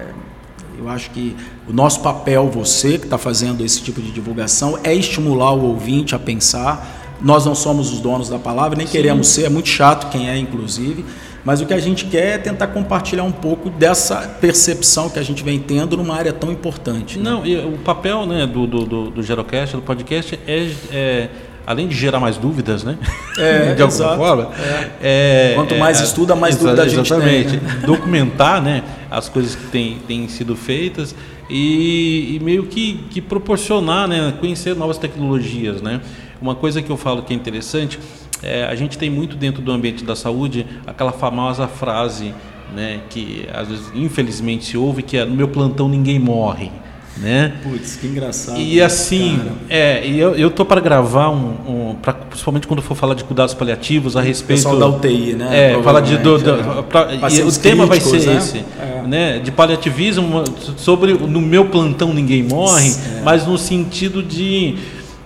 eu acho que o nosso papel, você que está fazendo esse tipo de divulgação, é estimular o ouvinte a pensar. Nós não somos os donos da palavra, nem Sim. queremos ser, é muito chato quem é, inclusive. Mas o que a gente quer é tentar compartilhar um pouco dessa percepção que a gente vem tendo numa área tão importante. Né? Não, e o papel né, do, do, do, do Gerocast, do podcast, é, é além de gerar mais dúvidas, né? É, (laughs) de alguma exato, forma. É. É, Quanto mais é, estuda, mais exa dúvida a gente exatamente, tem. Né? (laughs) Documentar né, as coisas que têm, têm sido feitas e, e, meio que, que proporcionar, né, conhecer novas tecnologias. Né? Uma coisa que eu falo que é interessante é, a gente tem muito dentro do ambiente da saúde aquela famosa frase né, que às vezes infelizmente se ouve que é no meu plantão ninguém morre. Né? Putz, que engraçado. E assim, cara. é, eu, eu tô para gravar um, um pra, principalmente quando for falar de cuidados paliativos a respeito. Pessoal da UTI, né? É, falar de do, do, é. pra, e o tema vai ser né? esse, é. né? De paliativismo sobre no meu plantão ninguém morre, é. mas no sentido de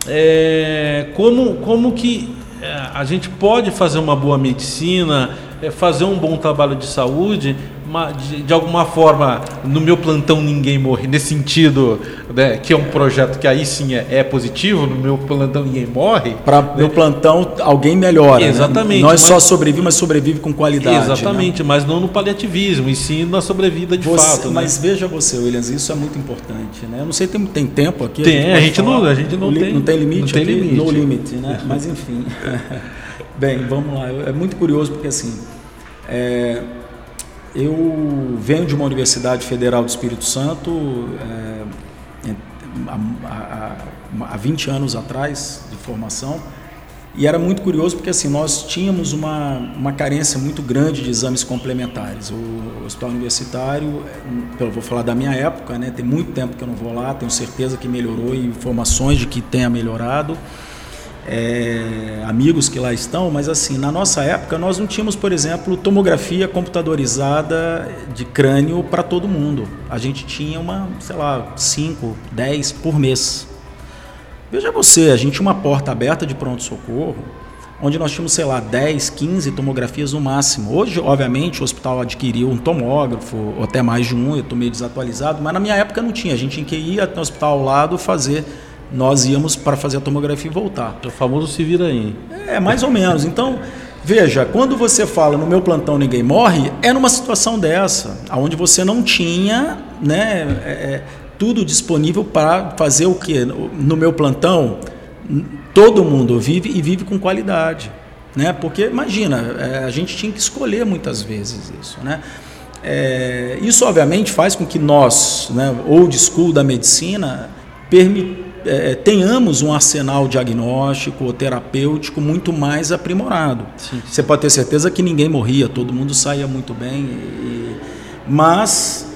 é, como como que é, a gente pode fazer uma boa medicina, é, fazer um bom trabalho de saúde, de, de, alguma forma, no meu plantão ninguém morre, nesse sentido, né, que é um projeto que aí sim é, é positivo, no meu plantão ninguém morre. Para né? meu plantão alguém melhora. Né? Exatamente. Né? Nós mas, só sobrevivemos, mas sobrevive com qualidade. Exatamente, né? mas não no paliativismo, e sim na sobrevida de você, fato. Né? Mas veja você, Williams, isso é muito importante. Né? Eu não sei, tem, tem tempo aqui? Tem, a gente, a gente não, a gente não, tem, não tem limite. Não tem aqui? limite. No limite, né? mas enfim. (laughs) Bem, vamos lá. É muito curioso porque assim. É, eu venho de uma Universidade Federal do Espírito Santo é, há, há, há 20 anos atrás de formação e era muito curioso porque assim nós tínhamos uma, uma carência muito grande de exames complementares. O hospital universitário, eu vou falar da minha época, né, tem muito tempo que eu não vou lá, tenho certeza que melhorou e informações de que tenha melhorado é, amigos que lá estão, mas assim, na nossa época nós não tínhamos, por exemplo, tomografia computadorizada de crânio para todo mundo. A gente tinha uma, sei lá, 5, 10 por mês. Veja você, a gente tinha uma porta aberta de pronto-socorro, onde nós tínhamos, sei lá, 10, 15 tomografias no máximo. Hoje, obviamente, o hospital adquiriu um tomógrafo, ou até mais de um, eu estou meio desatualizado, mas na minha época não tinha. A gente tinha que ir até o hospital ao lado fazer nós íamos para fazer a tomografia e voltar. O famoso se vira aí. É, mais ou menos. Então, veja, quando você fala no meu plantão ninguém morre, é numa situação dessa, onde você não tinha né, é, é, tudo disponível para fazer o que? No meu plantão, todo mundo vive e vive com qualidade. Né? Porque, imagina, é, a gente tinha que escolher muitas vezes isso. Né? É, isso, obviamente, faz com que nós, né, old school da medicina, permitam é, tenhamos um arsenal diagnóstico ou terapêutico muito mais aprimorado. Sim. Você pode ter certeza que ninguém morria, todo mundo saía muito bem. E, mas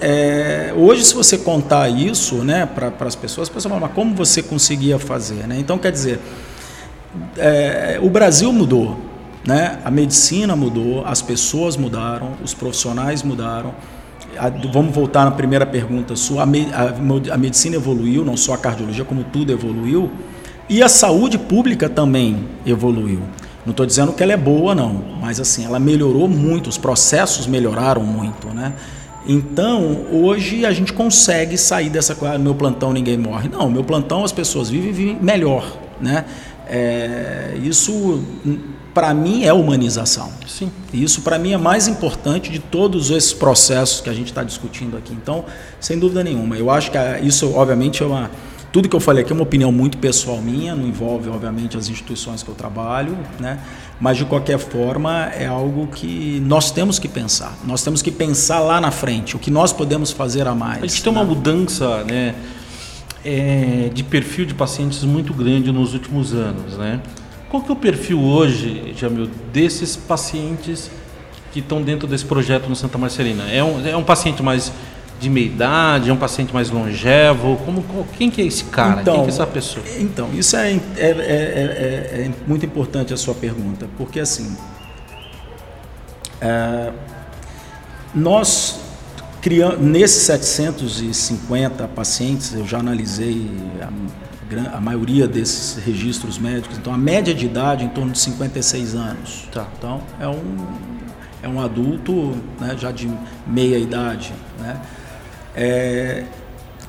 é, hoje, se você contar isso né, para as pessoas, as pessoas falam, mas como você conseguia fazer? Né? Então, quer dizer, é, o Brasil mudou, né? a medicina mudou, as pessoas mudaram, os profissionais mudaram a, vamos voltar na primeira pergunta sua. A, a, medicina evoluiu, não só a cardiologia, como tudo evoluiu. E a saúde pública também evoluiu. Não estou dizendo que ela é boa, não, mas assim, ela melhorou muito, os processos melhoraram muito, né? Então, hoje a gente consegue sair dessa coisa, ah, meu plantão ninguém morre. Não, meu plantão as pessoas vivem, vivem melhor, né? É, isso, para mim, é humanização. Sim. Isso, para mim, é mais importante de todos esses processos que a gente está discutindo aqui. Então, sem dúvida nenhuma, eu acho que isso, obviamente, é uma. Tudo que eu falei aqui é uma opinião muito pessoal minha, não envolve, obviamente, as instituições que eu trabalho, né? mas de qualquer forma é algo que nós temos que pensar. Nós temos que pensar lá na frente, o que nós podemos fazer a mais. A gente tem uma né? mudança né, é, de perfil de pacientes muito grande nos últimos anos. Né? Qual que é o perfil hoje, Jamil, desses pacientes que estão dentro desse projeto no Santa Marcelina? É um, é um paciente mais de meia idade, é um paciente mais longevo? Como, quem que é esse cara? Então, quem que é essa pessoa? Então, isso é, é, é, é, é muito importante a sua pergunta, porque assim, é, nós criamos, nesses 750 pacientes, eu já analisei a, a, maioria desses registros médicos, então a média de idade é em torno de 56 anos. Tá. Então, é um, é um adulto né, já de meia idade, né? É,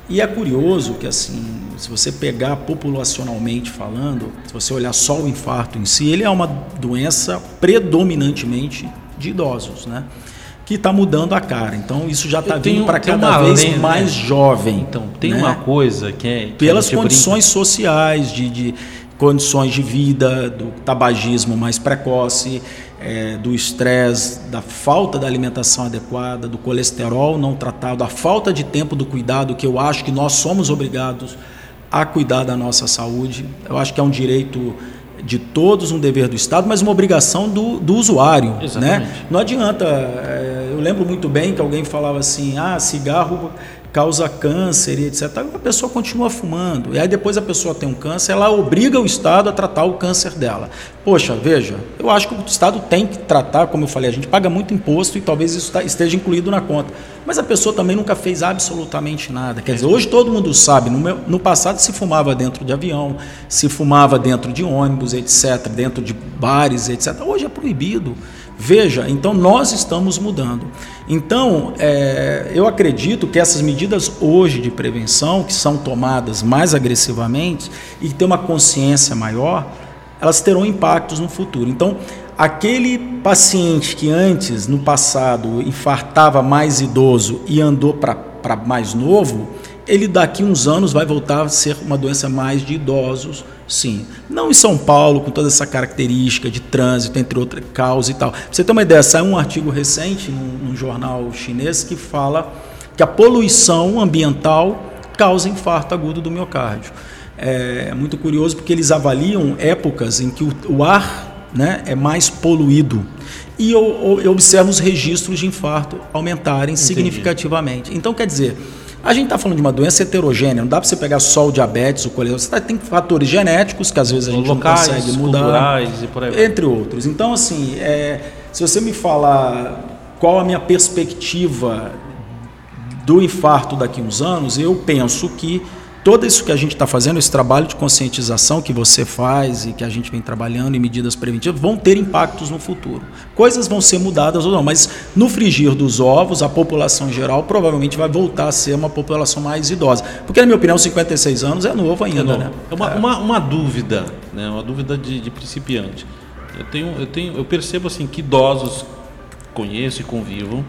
e é curioso que, assim, se você pegar populacionalmente falando, se você olhar só o infarto em si, ele é uma doença predominantemente de idosos, né? Que está mudando a cara. Então, isso já está vindo para cada vez lenda, mais jovem. Então, tem né? uma coisa que é. Que Pelas condições brinca. sociais, de, de condições de vida, do tabagismo mais precoce, é, do estresse, da falta da alimentação adequada, do colesterol não tratado, da falta de tempo do cuidado, que eu acho que nós somos obrigados a cuidar da nossa saúde. Eu acho que é um direito de todos, um dever do Estado, mas uma obrigação do, do usuário. Né? Exatamente. Né? Não adianta. É, eu lembro muito bem que alguém falava assim: ah, cigarro causa câncer e etc. A pessoa continua fumando. E aí depois a pessoa tem um câncer, ela obriga o Estado a tratar o câncer dela. Poxa, veja, eu acho que o Estado tem que tratar, como eu falei, a gente paga muito imposto e talvez isso tá, esteja incluído na conta. Mas a pessoa também nunca fez absolutamente nada. Quer dizer, hoje todo mundo sabe, no, meu, no passado se fumava dentro de avião, se fumava dentro de ônibus, etc., dentro de bares, etc. Hoje é proibido. Veja, então nós estamos mudando. Então, é, eu acredito que essas medidas hoje de prevenção, que são tomadas mais agressivamente e que tem uma consciência maior, elas terão impactos no futuro. Então, aquele paciente que antes, no passado, infartava mais idoso e andou para mais novo, ele daqui uns anos vai voltar a ser uma doença mais de idosos, sim. Não em São Paulo, com toda essa característica de trânsito, entre outras causas e tal. Pra você ter uma ideia, saiu um artigo recente num, num jornal chinês que fala que a poluição ambiental causa infarto agudo do miocárdio. É muito curioso porque eles avaliam épocas em que o, o ar né, é mais poluído. E eu, eu observo os registros de infarto aumentarem Entendi. significativamente. Então, quer dizer, a gente está falando de uma doença heterogênea, não dá para você pegar só o diabetes, o colesterol, você tá, tem fatores genéticos que às vezes a gente Locais, não consegue mudar, e por aí entre outros. Então, assim, é, se você me falar qual a minha perspectiva do infarto daqui a uns anos, eu penso que todo isso que a gente está fazendo, esse trabalho de conscientização que você faz e que a gente vem trabalhando em medidas preventivas, vão ter impactos no futuro. Coisas vão ser mudadas ou não, mas no frigir dos ovos, a população geral provavelmente vai voltar a ser uma população mais idosa. Porque, na minha opinião, 56 anos é novo ainda. É, novo. Né? é uma, é. Uma, uma, dúvida, né? uma dúvida de, de principiante. Eu, tenho, eu, tenho, eu percebo assim que idosos conheço e convivo,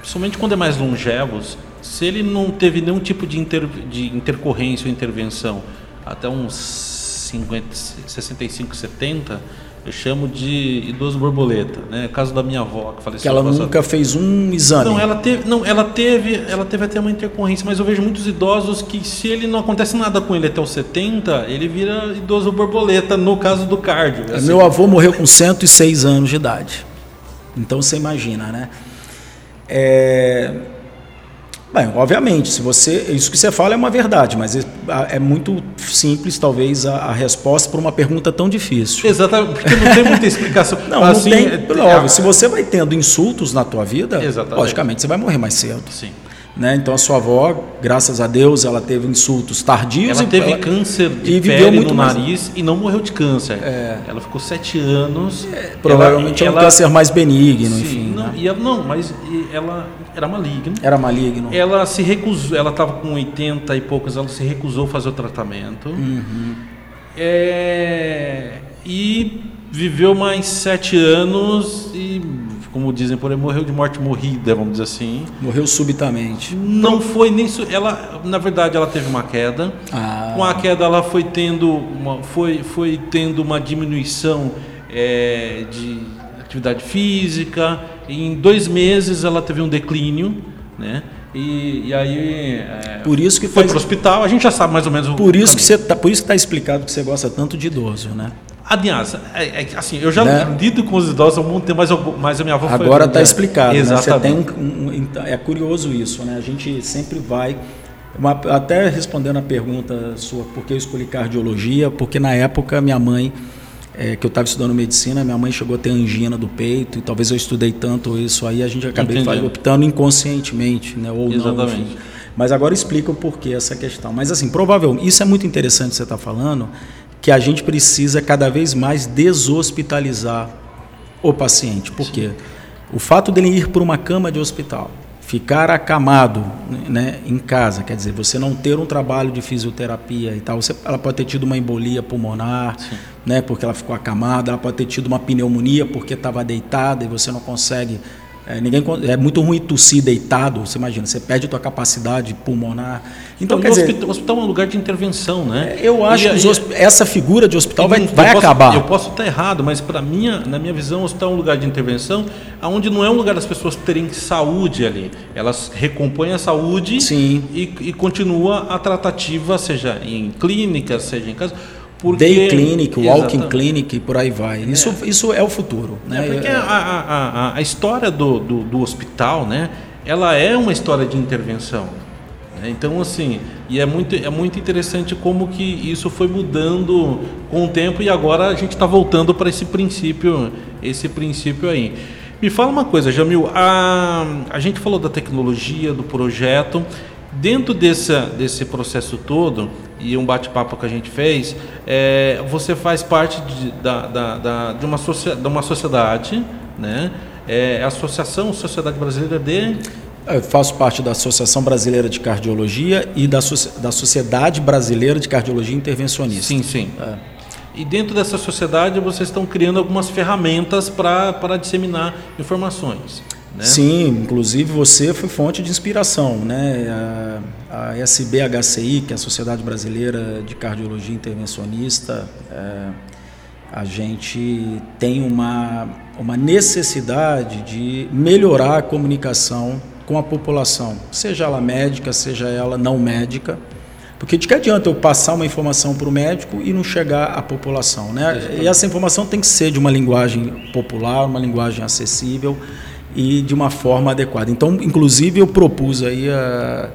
principalmente quando é mais longevos, se ele não teve nenhum tipo de, inter, de intercorrência ou intervenção até uns 50, 65, 70, eu chamo de idoso borboleta, né? Caso da minha avó que faleceu. Que ela nunca fez um exame. Não, ela teve, não, ela teve, ela teve até uma intercorrência, mas eu vejo muitos idosos que se ele não acontece nada com ele até os 70, ele vira idoso borboleta no caso do cardio. Assim. Meu avô morreu com 106 anos de idade. Então você imagina, né? É, Bem, obviamente, se você isso que você fala é uma verdade, mas é, é muito simples, talvez, a, a resposta para uma pergunta tão difícil. Exatamente, porque não tem muita explicação. (laughs) não, assim, não tem. É, óbvio, se você vai tendo insultos na tua vida, Exatamente. logicamente você vai morrer mais cedo. Sim. Né? Então a sua avó, graças a Deus, ela teve insultos tardios. Ela teve ela, câncer de e viveu muito no mais... nariz e não morreu de câncer. É. Ela ficou sete anos. É, provavelmente ela, é um câncer mais benigno, sim, enfim. Não, né? e ela, não, mas ela era maligno. Era maligno. Ela se recusou, ela estava com 80 e poucos, ela se recusou a fazer o tratamento. Uhum. É, e viveu mais sete anos e, como dizem por aí, morreu de morte morrida, vamos dizer assim. Morreu subitamente. Não foi nem ela, na verdade, ela teve uma queda. Ah. Com a queda, ela foi tendo uma, foi, foi tendo uma diminuição é, de atividade física. Em dois meses, ela teve um declínio, né? E, e, aí é, por isso que foi faz... para o hospital a gente já sabe mais ou menos por isso caminho. que você tá, por isso que está explicado que você gosta tanto de idoso né Aliás, é, é, assim, eu já né? lido com os idosos há muito tempo, mas, eu, mas a minha avó Agora está explicado. Exatamente. Né? Um, um, então, é curioso isso, né? A gente sempre vai. Uma, até respondendo a pergunta sua, por que eu escolhi cardiologia, porque na época minha mãe, é, que eu estava estudando medicina, minha mãe chegou a ter angina do peito, e talvez eu estudei tanto isso aí, a gente acabei optando inconscientemente, né? Ou Exatamente. não. Enfim. Mas agora explica o porquê essa questão. Mas assim, provavelmente, isso é muito interessante você estar tá falando, que a gente precisa cada vez mais deshospitalizar o paciente. Por quê? O fato dele ir para uma cama de hospital, ficar acamado né, em casa, quer dizer, você não ter um trabalho de fisioterapia e tal, você, ela pode ter tido uma embolia pulmonar, né, porque ela ficou acamada, ela pode ter tido uma pneumonia porque estava deitada e você não consegue é, ninguém, é muito ruim tossir deitado, você imagina, você perde a tua capacidade pulmonar. Então, então quer dizer, hospital, o hospital é um lugar de intervenção, né? É, eu acho e, que essa figura de hospital vai, vai posso, acabar. Eu posso estar errado, mas para minha, na minha visão, o hospital é um lugar de intervenção, onde não é um lugar das pessoas terem saúde ali. Elas recompõem a saúde Sim. E, e continua a tratativa, seja em clínica, seja em casa porque, Day clinic, walking clinic e por aí vai. É. Isso, isso é o futuro. Né? É porque a, a, a, a história do, do, do, hospital, né, ela é uma história de intervenção. Né? Então, assim, e é muito, é muito interessante como que isso foi mudando com o tempo e agora a gente está voltando para esse princípio, esse princípio aí. Me fala uma coisa, Jamil, a, a gente falou da tecnologia, do projeto, dentro desse, desse processo todo, e um bate-papo que a gente fez, é, você faz parte de, da, da, da, de, uma, de uma sociedade, né? É, a Associação Sociedade Brasileira de. Eu faço parte da Associação Brasileira de Cardiologia e da, da Sociedade Brasileira de Cardiologia Intervencionista. Sim, sim. É. E dentro dessa sociedade vocês estão criando algumas ferramentas para disseminar informações. Né? Sim, inclusive você foi fonte de inspiração, né? A, a SBHCI, que é a Sociedade Brasileira de Cardiologia Intervencionista, é, a gente tem uma, uma necessidade de melhorar a comunicação com a população, seja ela médica, seja ela não médica, porque de que adianta eu passar uma informação para o médico e não chegar à população, né? E essa informação tem que ser de uma linguagem popular, uma linguagem acessível e de uma forma adequada. Então, inclusive, eu propus aí, uh,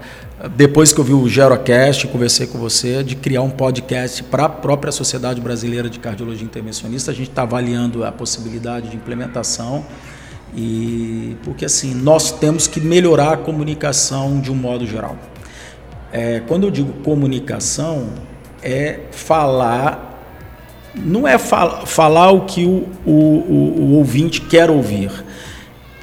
depois que eu vi o Gerocast, conversei com você, de criar um podcast para a própria Sociedade Brasileira de Cardiologia Intervencionista. A gente está avaliando a possibilidade de implementação. E porque assim, nós temos que melhorar a comunicação de um modo geral. É, quando eu digo comunicação, é falar não é fal falar o que o, o, o, o ouvinte quer ouvir,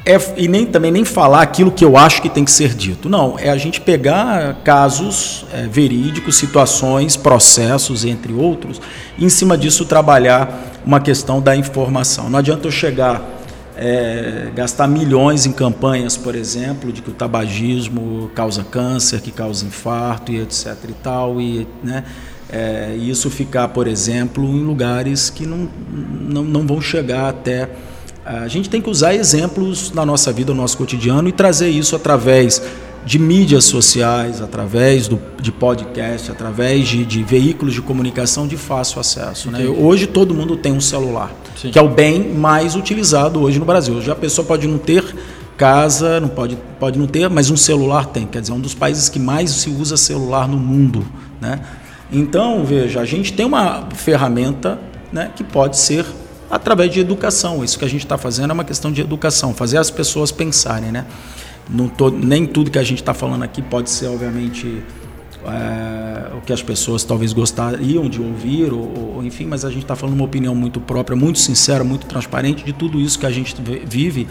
é, e nem também nem falar aquilo que eu acho que tem que ser dito. Não, é a gente pegar casos é, verídicos, situações, processos, entre outros, e em cima disso trabalhar uma questão da informação. Não adianta eu chegar, é, gastar milhões em campanhas, por exemplo, de que o tabagismo causa câncer, que causa infarto e etc e tal, e né, é, isso ficar, por exemplo, em lugares que não, não, não vão chegar até a gente tem que usar exemplos na nossa vida, no nosso cotidiano e trazer isso através de mídias sociais, através do, de podcast, através de, de veículos de comunicação de fácil acesso. Né? Hoje todo mundo tem um celular, Sim. que é o bem mais utilizado hoje no Brasil. Hoje a pessoa pode não ter casa, não pode, pode não ter, mas um celular tem. Quer dizer, é um dos países que mais se usa celular no mundo. Né? Então, veja, a gente tem uma ferramenta né, que pode ser através de educação. Isso que a gente está fazendo é uma questão de educação, fazer as pessoas pensarem, né? Não tô, nem tudo que a gente está falando aqui pode ser, obviamente, é, o que as pessoas talvez gostariam de ouvir, ou, ou enfim, mas a gente está falando uma opinião muito própria, muito sincera, muito transparente de tudo isso que a gente vive.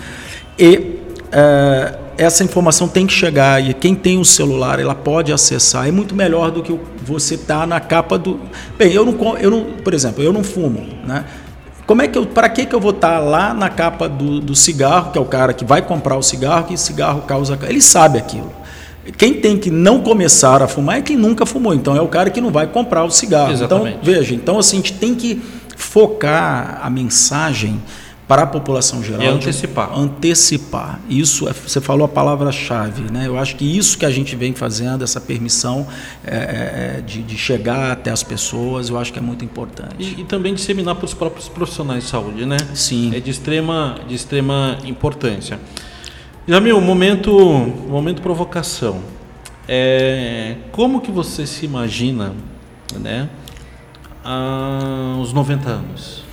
E é, essa informação tem que chegar e quem tem um celular ela pode acessar. É muito melhor do que você tá na capa do. Bem, eu não, eu não, por exemplo, eu não fumo, né? Como é que eu, para que que eu vou estar tá lá na capa do, do cigarro, que é o cara que vai comprar o cigarro, que cigarro causa, ele sabe aquilo. Quem tem que não começar a fumar é quem nunca fumou. Então é o cara que não vai comprar o cigarro. Então, Exatamente. Então veja, então assim a gente tem que focar a mensagem para a população geral. E antecipar. Antecipar. Isso, é, você falou a palavra-chave. Né? Eu acho que isso que a gente vem fazendo, essa permissão é, é, é, de, de, chegar até as pessoas, eu acho que é muito importante. E, e também disseminar para os próprios profissionais de saúde, né? Sim. É de extrema, de extrema importância. Jamil, momento, momento provocação. É, como que você se imagina, né, aos 90 anos?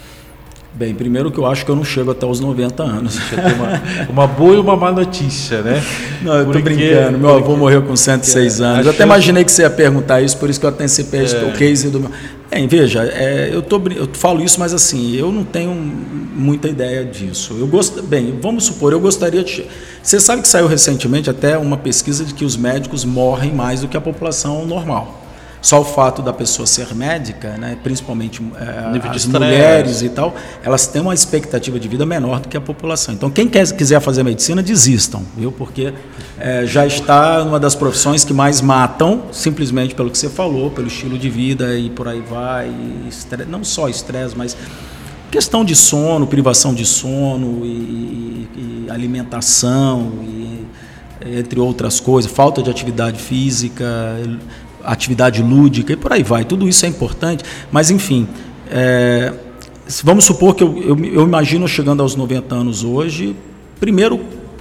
Bem, primeiro que eu acho que eu não chego até os 90 anos. Uma, uma, boa e uma má notícia, né? (laughs) Não, eu estou brincando. Meu avô morreu com 106 é, anos. Eu até imaginei que você ia perguntar isso, por isso que eu antecipei é. o case do meu. Bem, veja, é, eu, tô, eu falo isso, mas assim, eu não tenho muita ideia disso. Eu gosto, bem, vamos supor, eu gostaria de. Você sabe que saiu recentemente até uma pesquisa de que os médicos morrem mais do que a população normal. Só o fato da pessoa ser médica, né, principalmente é, as mulheres e tal, elas têm uma expectativa de vida menor do que a população. Então, quem quer, quiser fazer medicina, desistam, viu? Porque é, já está numa das profissões que mais matam, simplesmente pelo que você falou, pelo estilo de vida e por aí vai. Estresse, não só estresse, mas questão de sono, privação de sono e, e, e alimentação e entre outras coisas, falta de atividade física, atividade lúdica e por aí vai. Tudo isso é importante, mas enfim, é, vamos supor que eu, eu, eu, imagino chegando aos 90 anos hoje, primeiro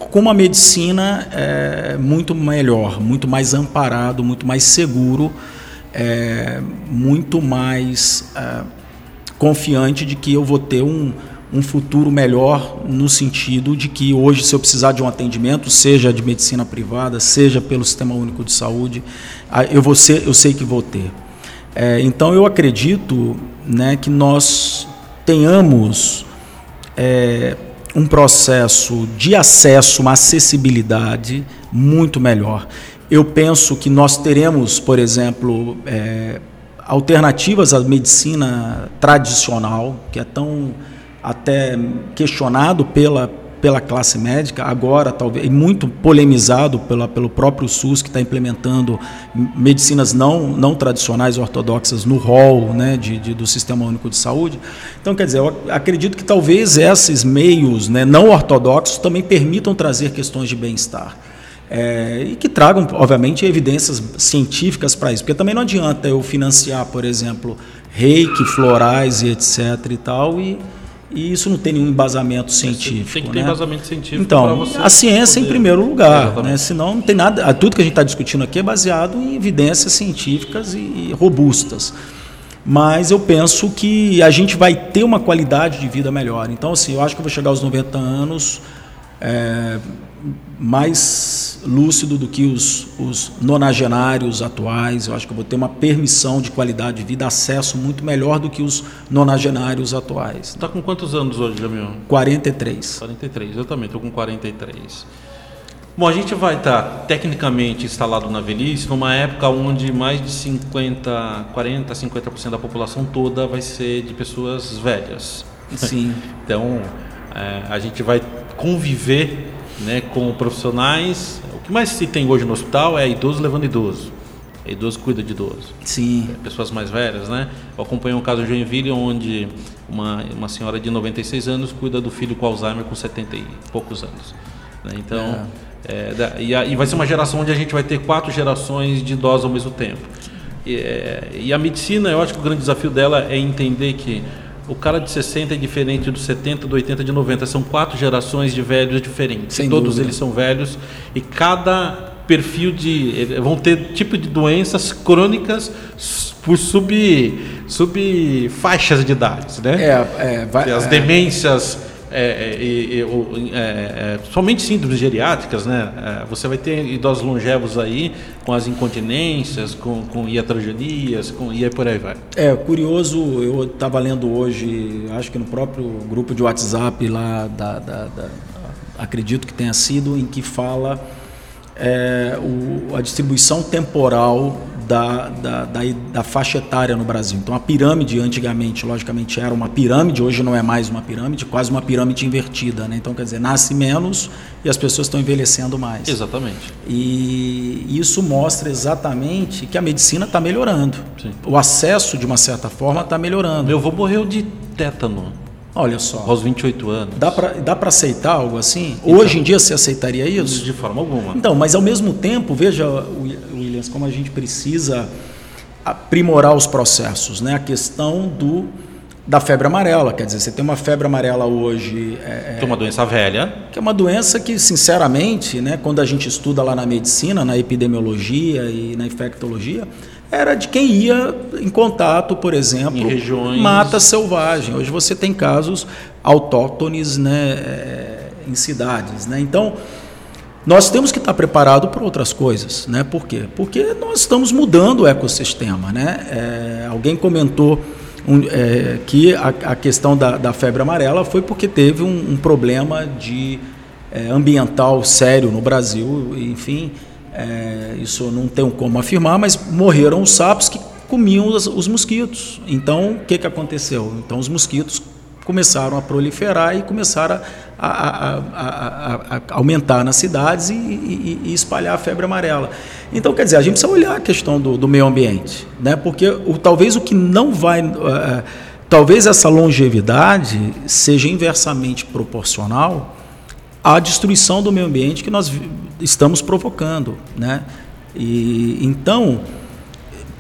com uma medicina é, muito melhor, muito mais amparado, muito mais seguro, é, muito mais é, confiante de que eu vou ter um, um futuro melhor no sentido de que hoje, se eu precisar de um atendimento, seja de medicina privada, seja pelo Sistema Único de Saúde, eu, vou ser, eu sei que vou ter. É, então, eu acredito né, que nós tenhamos é, um processo de acesso, uma acessibilidade muito melhor. Eu penso que nós teremos, por exemplo, é, alternativas à medicina tradicional, que é tão até questionado pela, pela classe médica, agora talvez muito polemizado pela, pelo próprio SUS que está implementando medicinas não, não tradicionais ortodoxas no rol né, de, de, do Sistema Único de Saúde. Então, quer dizer, eu acredito que talvez esses meios né, não ortodoxos também permitam trazer questões de bem-estar. É, e que tragam, obviamente, evidências científicas para isso, porque também não adianta eu financiar, por exemplo, reiki, florais e etc. e tal, e e isso não tem nenhum embasamento científico. Tem que ter né? embasamento científico. Então, a ciência poder... em primeiro lugar, é, né? senão não tem nada. Tudo que a gente está discutindo aqui é baseado em evidências científicas e robustas. Mas eu penso que a gente vai ter uma qualidade de vida melhor. Então, assim, eu acho que eu vou chegar aos 90 anos. É, mais lúcido do que os, os nonagenários atuais. Eu acho que eu vou ter uma permissão de qualidade de vida, acesso muito melhor do que os nonagenários atuais. Está com quantos anos hoje, Jamil? 43. 43, eu também estou com 43. Bom, a gente vai estar tecnicamente instalado na velhice numa época onde mais de 50, 40, 50% da população toda vai ser de pessoas velhas. Sim. (laughs) então, é, a gente vai conviver né, com profissionais. O que mais se tem hoje no hospital é idoso levando idoso. É idoso cuida de idoso. Sim. É, pessoas mais velhas, né? Eu acompanhei um caso em Joinville onde uma, uma senhora de 96 anos cuida do filho com Alzheimer com 70 e poucos anos. Né? Então, é. É, e, a, e, vai ser uma geração onde a gente vai ter quatro gerações de idosos ao mesmo tempo. E, é, e a medicina, eu acho que o grande desafio dela é entender que o cara de 60 é diferente do 70, do 80, de 90. São quatro gerações de velhos diferentes. Sem Todos dúvida. eles são velhos e cada perfil de vão ter tipo de doenças crônicas por sub sub faixas de idades, né? É, é vai, as demências é, é, é, somente síndromes geriátricas, né? você vai ter idosos longevos aí com as incontinências, com, com iatrogenias, com, e aí por aí vai. É, curioso, eu estava lendo hoje, acho que no próprio grupo de WhatsApp lá da, da, da acredito que tenha sido, em que fala é, o, a distribuição temporal da, da, da, da, faixa etária no Brasil. Então, a pirâmide, antigamente, logicamente, era uma pirâmide, hoje não é mais uma pirâmide, quase uma pirâmide invertida. Né? Então, quer dizer, nasce menos e as pessoas estão envelhecendo mais. Exatamente. E isso mostra exatamente que a medicina está melhorando. Sim. O acesso, de uma certa forma, está melhorando. Meu avô morreu de tétano. Olha só. Aos 28 anos. Dá para dá aceitar algo assim? Então, Hoje em dia você aceitaria isso? De forma alguma. Então, mas ao mesmo tempo, veja, Como a gente precisa aprimorar os processos, né? A questão do da febre amarela, quer dizer, você tem uma febre amarela hoje. É, é uma doença velha. Que é uma doença que, sinceramente, né, quando a gente estuda lá na medicina, na epidemiologia e na infectologia, era de quem ia em contato, por exemplo, em regiões... mata selvagem. Hoje você tem casos autóctones né, é, em cidades. Né? Então, nós temos que estar preparados para outras coisas. Né? Por quê? Porque nós estamos mudando o ecossistema. Né? É, alguém comentou um, é, que a, a questão da, da, febre amarela foi porque teve um, um problema de é, ambiental sério no Brasil, enfim é, isso não tenho como afirmar, mas morreram os sapos que comiam os, os mosquitos. Então, o que, que aconteceu? Então, os mosquitos começaram a proliferar e começaram a, a, a, a aumentar nas cidades e, e, e, espalhar a febre amarela. Então, quer dizer, a gente precisa olhar a questão do, do meio ambiente, né? porque o, talvez o que não vai. Uh, talvez essa longevidade seja inversamente proporcional à destruição do meio ambiente que nós estamos provocando, né? E então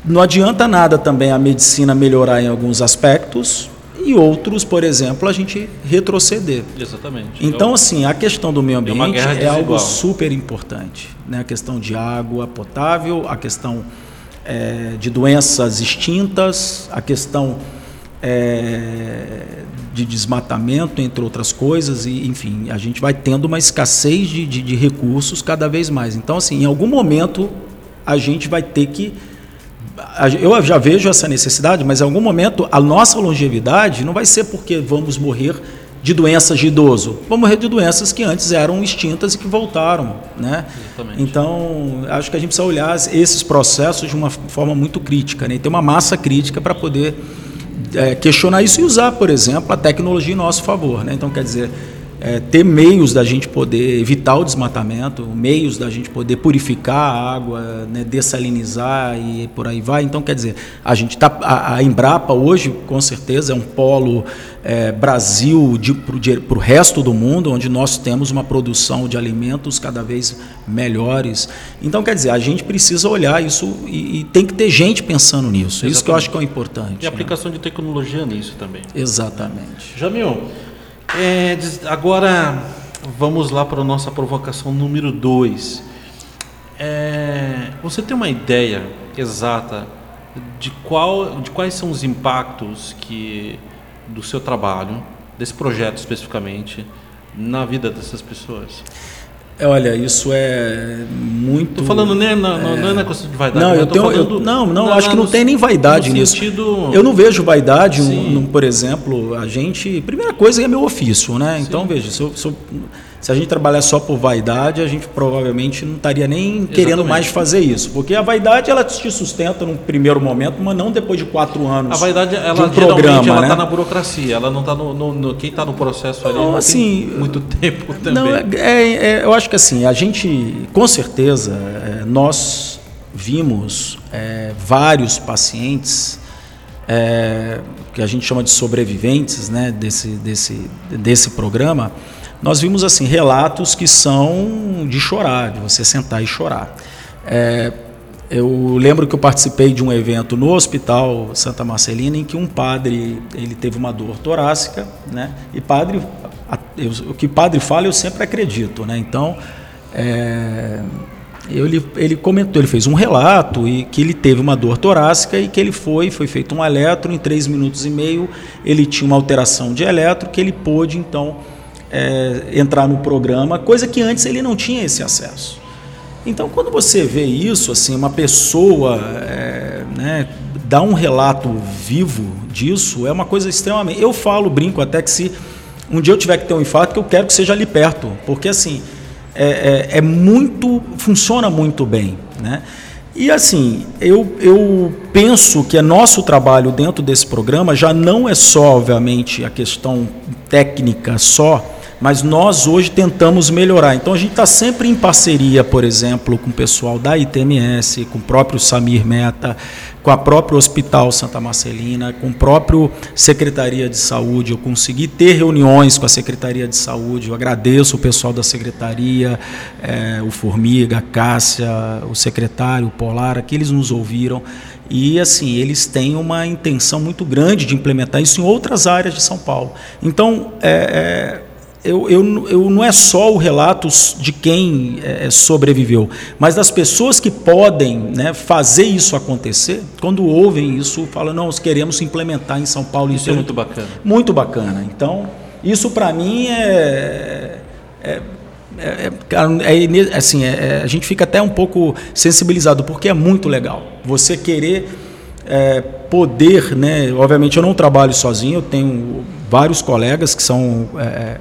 não adianta nada também a medicina melhorar em alguns aspectos e outros, por exemplo, a gente retroceder. Exatamente. Então, assim, a questão do meio é ambiente é, é algo super importante. Né? A questão de água potável, a questão é, de doenças extintas, a questão é, de desmatamento, entre outras coisas, e enfim, a gente vai tendo uma escassez de, de, de, recursos cada vez mais. Então, assim, em algum momento a gente vai ter que. Eu já vejo essa necessidade, mas em algum momento a nossa longevidade não vai ser porque vamos morrer de doenças de idoso, vamos morrer de doenças que antes eram extintas e que voltaram. Né? Exatamente. Então, acho que a gente precisa olhar esses processos de uma forma muito crítica, né? e ter uma massa crítica para poder é, questionar isso e usar, por exemplo, a tecnologia em nosso favor. Né? Então, quer dizer, é, ter meios da gente poder evitar o desmatamento, meios da gente poder purificar a água, né, dessalinizar e por aí vai. Então, quer dizer, a gente tá, a, a Embrapa hoje, com certeza, é um polo é, Brasil para o resto do mundo, onde nós temos uma produção de alimentos cada vez melhores. Então, quer dizer, a gente precisa olhar isso e, e tem que ter gente pensando nisso. Exatamente. Isso que eu acho que é importante. E a né? aplicação de tecnologia nisso também. Exatamente. Jamil, é, agora vamos lá para a nossa provocação número 2. É, você tem uma ideia exata de, qual, de quais são os impactos que do seu trabalho, desse projeto especificamente, na vida dessas pessoas? É, olha, isso é muito. Estou falando na, é... não é na questão de vaidade. Não, eu, tenho, eu não, não, na, acho que não tem nem vaidade nisso. Sentido... Eu não vejo vaidade, um, um, por exemplo, a gente. Primeira coisa é meu ofício, né? Sim. Então veja, se eu, se eu se a gente trabalhar só por vaidade, a gente provavelmente não estaria nem Exatamente. querendo mais fazer isso, porque a vaidade ela te sustenta num primeiro momento, mas não depois de quatro anos. A vaidade ela um programa, ela está né? na burocracia, ela não está no, no, no, quem está no processo ali. Não, assim, muito (laughs) tempo também. Não, é, é, é, eu acho que assim a gente, com certeza, é, nós vimos é, vários pacientes é, que a gente chama de sobreviventes, né, desse desse desse programa nós vimos assim relatos que são de chorar, de você sentar e chorar. É, eu lembro que eu participei de um evento no Hospital Santa Marcelina em que um padre ele teve uma dor torácica, né? E padre, eu, o que padre fala eu sempre acredito, né? Então é, ele, ele comentou, ele fez um relato e que ele teve uma dor torácica e que ele foi, foi feito um eletro em três minutos e meio, ele tinha uma alteração de eletro que ele pôde então é, entrar no programa, coisa que antes ele não tinha esse acesso. Então, quando você vê isso, assim, uma pessoa é, né, dá um relato vivo disso, é uma coisa extremamente. Eu falo, brinco até que se um dia eu tiver que ter um infarto, que eu quero que seja ali perto, porque assim é, é, é muito, funciona muito bem, né? E assim, eu, eu penso que é nosso trabalho dentro desse programa já não é só, obviamente, a questão técnica só, mas nós hoje tentamos melhorar. Então a gente está sempre em parceria, por exemplo, com o pessoal da ITMS, com o próprio Samir Meta, com a própria Hospital Santa Marcelina, com o próprio Secretaria de Saúde. Eu consegui ter reuniões com a Secretaria de Saúde. Eu agradeço o pessoal da Secretaria, é, o Formiga, a Cássia, o secretário, o Polar, que eles nos ouviram. E assim, eles têm uma intenção muito grande de implementar isso em outras áreas de São Paulo. Então, é, é eu, eu, eu, não é só o relato de quem é, sobreviveu, mas das pessoas que podem né, fazer isso acontecer, quando ouvem isso, falam, não, nós queremos implementar em São Paulo. Isso, isso é muito bacana. Muito bacana. Então, isso para mim é, é, é, é assim, é, a gente fica até um pouco sensibilizado, porque é muito legal. Você querer é, poder, né? Obviamente eu não trabalho sozinho, eu tenho vários colegas que são é,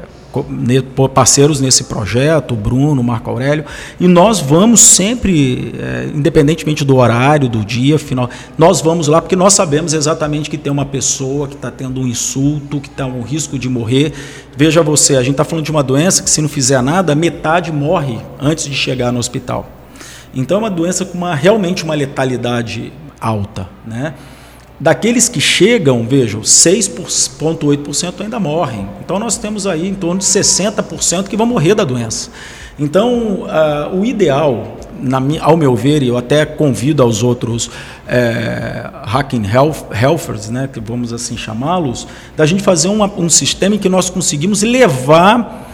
parceiros nesse projeto, o Bruno, o Marco Aurélio, e nós vamos sempre, é, independentemente do horário, do dia, final, nós vamos lá porque nós sabemos exatamente que tem uma pessoa que está tendo um insulto, que está um risco de morrer. Veja você, a gente está falando de uma doença que se não fizer nada, metade morre antes de chegar no hospital. Então é uma doença com uma, realmente uma letalidade alta, né? Daqueles que chegam, vejam, 6,8% ainda morrem. Então nós temos aí em torno de 60% que vão morrer da doença. Então, uh, o ideal, na, ao meu ver, e eu até convido aos outros é, hacking health, healthers, né, que vamos assim chamá-los, da gente fazer uma, um sistema em que nós conseguimos levar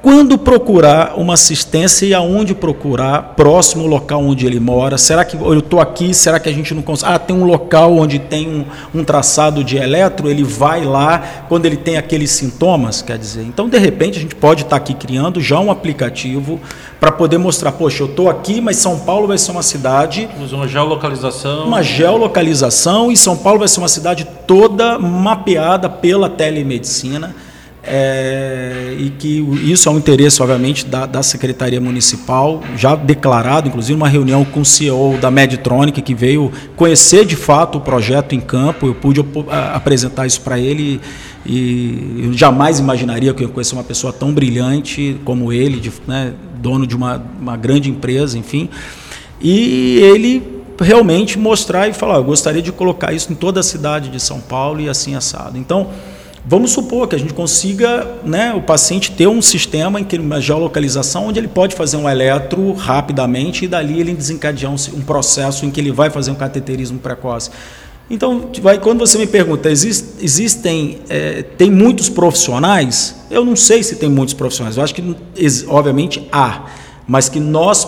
quando procurar uma assistência e aonde procurar, próximo ao local onde ele mora. Será que eu estou aqui? Será que a gente não consegue? Ah, tem um local onde tem um, um, traçado de eletro, ele vai lá quando ele tem aqueles sintomas, quer dizer. Então, de repente, a gente pode estar tá aqui criando já um aplicativo para poder mostrar, poxa, eu estou aqui, mas São Paulo vai ser uma cidade. Uma geolocalização. Uma geolocalização, e São Paulo vai ser uma cidade toda mapeada pela telemedicina é, e que isso é um interesse, obviamente, da, da, Secretaria Municipal, já declarado, inclusive, uma reunião com o CEO da Medtronic, que veio conhecer de fato o projeto em campo. Eu pude apresentar isso para ele e eu jamais imaginaria que eu conhecesse uma pessoa tão brilhante como ele, de, né, dono de uma, uma grande empresa, enfim. E ele realmente mostrar e falar: eu gostaria de colocar isso em toda a cidade de São Paulo e assim assado. Então. Vamos supor que a gente consiga, né, o paciente ter um sistema em que uma geolocalização onde ele pode fazer um eletro rapidamente e dali ele desencadear um, um processo em que ele vai fazer um cateterismo precoce. Então, vai, quando você me pergunta, exist, existem, é, tem muitos profissionais? Eu não sei se tem muitos profissionais. Eu acho que, obviamente, há, mas que nós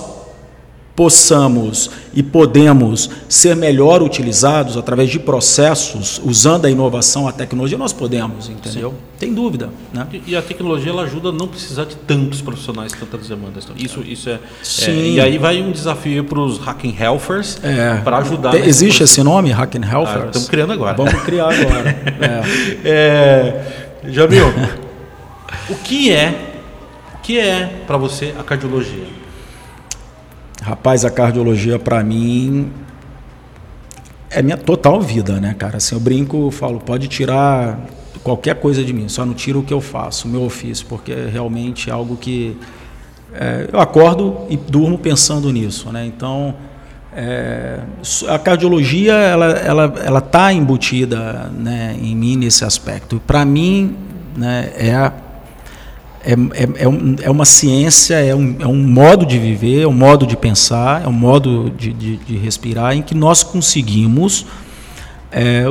possamos e podemos ser melhor utilizados através de processos, usando a inovação, a tecnologia, nós podemos, entendeu? Sim. Tem dúvida. Né? E, a tecnologia ela ajuda a não precisar de tantos profissionais, tantas demandas. Isso, isso é, Sim. é E aí vai um desafio para os hacking helpers é. para ajudar. Tem, existe esse nome, hacking helpers? Ah, estamos criando agora. Vamos criar agora. (laughs) é. é, Jamil, o que é, o que é para você a cardiologia? Rapaz, a cardiologia para mim é minha total vida, né, cara? Assim, eu brinco, falo, pode tirar qualquer coisa de mim, só não tira o que eu faço, o meu ofício, porque é realmente algo que é, eu acordo e durmo pensando nisso, né? Então, é, a cardiologia ela ela ela está embutida né, em mim nesse aspecto. Para mim, né, é a é, é, é, é, uma ciência, é um, é um modo de viver, é um modo de pensar, é um modo de, de, de respirar em que nós conseguimos é,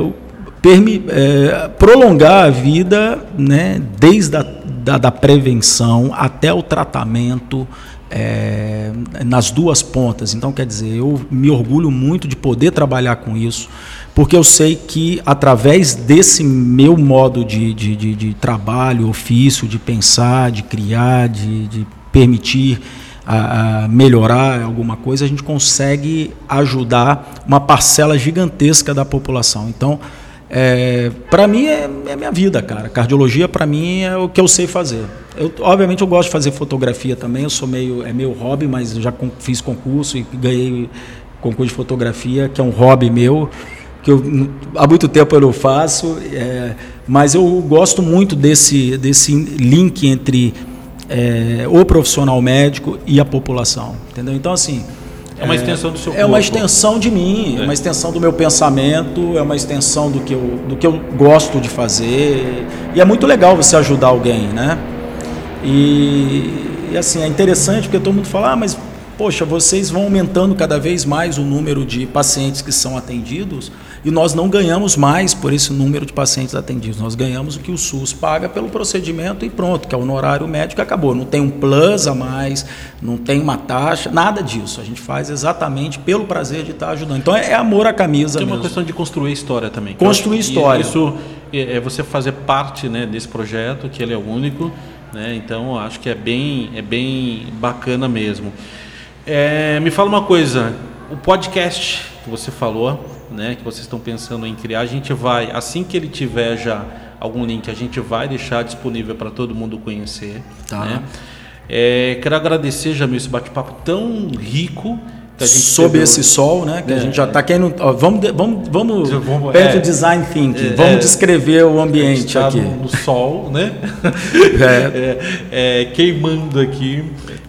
permi, é, prolongar a vida né, desde a da, da prevenção até o tratamento é, nas duas pontas. Então, quer dizer, eu me orgulho muito de poder trabalhar com isso porque eu sei que através desse meu modo de, de, de, de trabalho, ofício, de pensar, de criar, de, de permitir a, a melhorar alguma coisa, a gente consegue ajudar uma parcela gigantesca da população. Então, É, para mim é, é minha vida, cara. Cardiologia para mim é o que eu sei fazer. Eu, obviamente eu gosto de fazer fotografia também. Eu sou meio é meu hobby, mas já com, fiz concurso e ganhei concurso de fotografia, que é um hobby meu que eu, há muito tempo eu não faço, é, mas eu gosto muito desse, desse link entre é, o profissional médico e a população, entendeu? Então assim é uma extensão do seu É uma extensão de mim, é. é uma extensão do meu pensamento, é uma extensão do que, eu, do que eu gosto de fazer. E é muito legal você ajudar alguém, né? E, e assim, é interessante porque todo mundo fala, ah, mas poxa, vocês vão aumentando cada vez mais o número de pacientes que são atendidos e nós não ganhamos mais por esse número de pacientes atendidos. Nós ganhamos o que o SUS paga pelo procedimento e pronto, que é o honorário médico acabou. Não tem um plus a mais, não tem uma taxa, nada disso. A gente faz exatamente pelo prazer de estar ajudando. Então é, amor à camisa. Tem uma mesmo. questão de construir história também. Construir história. Isso é, é você fazer parte né, desse projeto, que ele é único. Né? Então acho que é bem, é bem bacana mesmo. É, me fala uma coisa, o podcast que você falou, né, que vocês estão pensando em criar, a gente vai, assim que ele tiver já algum link, a gente vai deixar disponível para todo mundo conhecer. Tá. Né? É, quero agradecer, Jamil, esse bate-papo tão rico. Sob esse sol, né? Que é, a gente já está querendo. Ó, vamos, vamos, vamos, vamos perto é, design thinking. É, vamos descrever o ambiente tá aqui. No, no sol, né? (laughs) É. é. queimando aqui.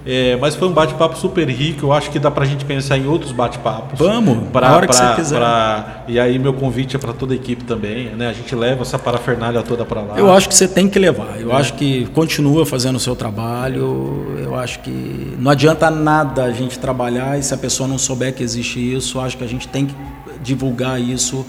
É, mas foi um bate-papo super rico. Eu acho que dá para a gente pensar em outros bate-papos. Vamos, pra, na hora pra, que você quiser. Pra, e aí meu convite é para toda a equipe também. Né? A gente leva essa parafernália toda para lá. Eu acho que você tem que levar. Eu é. acho que continua fazendo o seu trabalho. Eu acho que não adianta nada a gente trabalhar e se a pessoa não souber que existe isso, acho que a gente tem que divulgar isso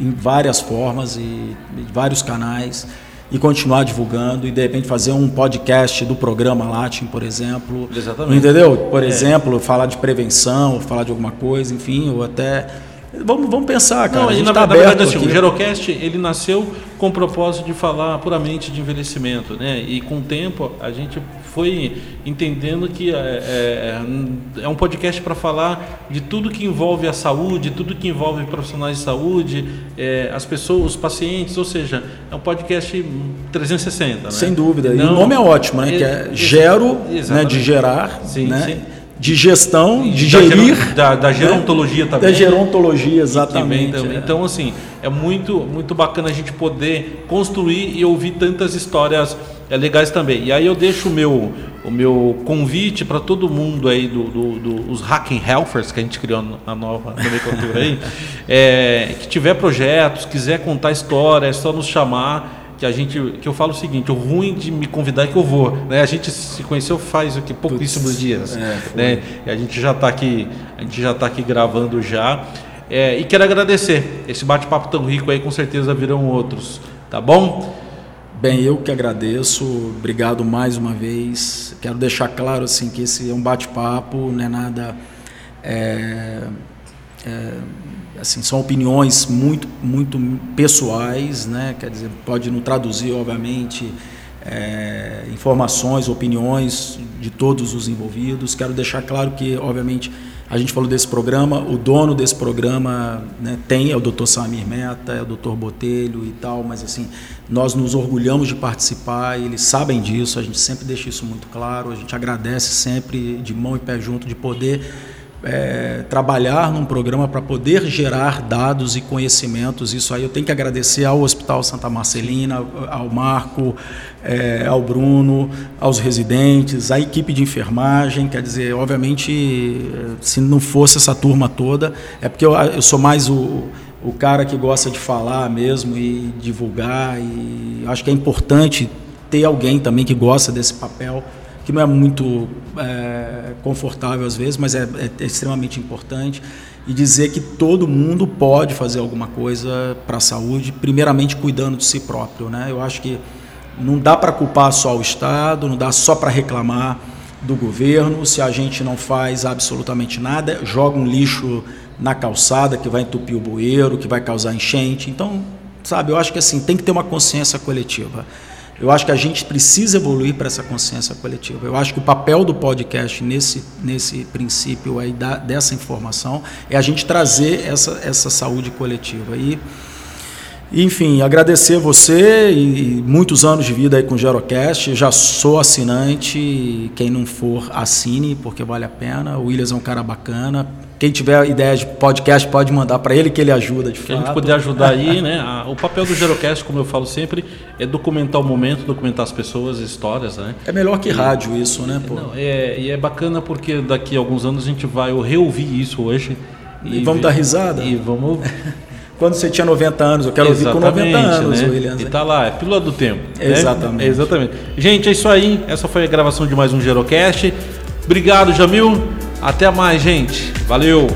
em várias formas e em vários canais e continuar divulgando e de repente fazer um podcast do programa Latin, por exemplo. Exatamente. Entendeu? Por é. exemplo, falar de prevenção, falar de alguma coisa, enfim, ou até Vamos, vamos pensar, cara. Não, a gente na, tá na verdade, assim, o Gerocast ele nasceu com o propósito de falar puramente de envelhecimento, né? E com o tempo a gente foi entendendo que é, é, é um podcast para falar de tudo que envolve a saúde, tudo que envolve profissionais de saúde, é, as pessoas, os pacientes, ou seja, é um podcast 360. Né? Sem dúvida. Não, e o nome é ótimo, né? que é Gero, né, de gerar, sim, né? Sim de gestão, de da gerir. Da, da gerontologia né? também. Da gerontologia, exatamente. É. Então, assim, é muito, muito bacana a gente poder construir e ouvir tantas histórias é, legais também. E aí eu deixo o meu, o meu convite para todo mundo aí, do, do, do, os Hacking Helpers, que a gente criou na nova nomenclatura aí, (laughs) é, que tiver projetos, quiser contar história, é só nos chamar que a gente que eu falo o seguinte o ruim de me convidar é que eu vou né? A gente se conheceu faz o que pouquíssimos dias é, né? e a gente já está aqui a gente já está aqui gravando já. É, e quero agradecer. Esse bate-papo tão rico aí com certeza virão outros tá bom? Bem, eu que agradeço, obrigado mais uma vez. Quero deixar claro assim que esse é um bate-papo, não é nada é, é, assim, são opiniões muito, muito pessoais, né? quer dizer, pode não traduzir, obviamente, é, informações, opiniões de todos os envolvidos. Quero deixar claro que, obviamente, a gente falou desse programa, o dono desse programa né, tem, é o Dr. Samir Meta, é o Dr. Botelho e tal, mas assim, nós nos orgulhamos de participar, eles sabem disso, a gente sempre deixa isso muito claro, a gente agradece sempre de mão e pé junto de poder é, trabalhar num programa para poder gerar dados e conhecimentos. Isso aí eu tenho que agradecer ao Hospital Santa Marcelina, ao Marco, é, ao Bruno, aos residentes, à equipe de enfermagem. Quer dizer, obviamente, se não fosse essa turma toda, é porque eu, eu sou mais o, o cara que gosta de falar mesmo e divulgar. E acho que é importante ter alguém também que gosta desse papel que não é muito é, confortável às vezes, mas é, é, extremamente importante. E dizer que todo mundo pode fazer alguma coisa para a saúde, primeiramente cuidando de si próprio. Né? Eu acho que não dá para culpar só o Estado, não dá só para reclamar do governo. Se a gente não faz absolutamente nada, joga um lixo na calçada que vai entupir o bueiro, que vai causar enchente. Então, sabe, eu acho que assim tem que ter uma consciência coletiva. Eu acho que a gente precisa evoluir para essa consciência coletiva. Eu acho que o papel do podcast nesse, nesse princípio aí da, dessa informação é a gente trazer essa, essa saúde coletiva. E Enfim, agradecer você e muitos anos de vida aí com o Gerocast. Já sou assinante. Quem não for, assine, porque vale a pena. O Williams é um cara bacana. Quem tiver ideia de podcast pode mandar para ele que ele ajuda de que fato. a gente puder ajudar aí, (laughs) né? o papel do Gerocast, como eu falo sempre, é documentar o momento, documentar as pessoas, as histórias, né? É melhor que rádio isso, né? Pô? Não, é, e é bacana porque daqui a alguns anos a gente vai reouvir isso hoje. E, e vamos ver, dar risada? E vamos (laughs) quando você tinha 90 anos, eu quero Exatamente, ouvir com 90 anos, né? Williams. E tá lá, é pílula do tempo. Exatamente. Né? Exatamente. Gente, é isso aí. Essa foi a gravação de mais um Gerocast. Obrigado, Jamil. Até mais, gente. Valeu.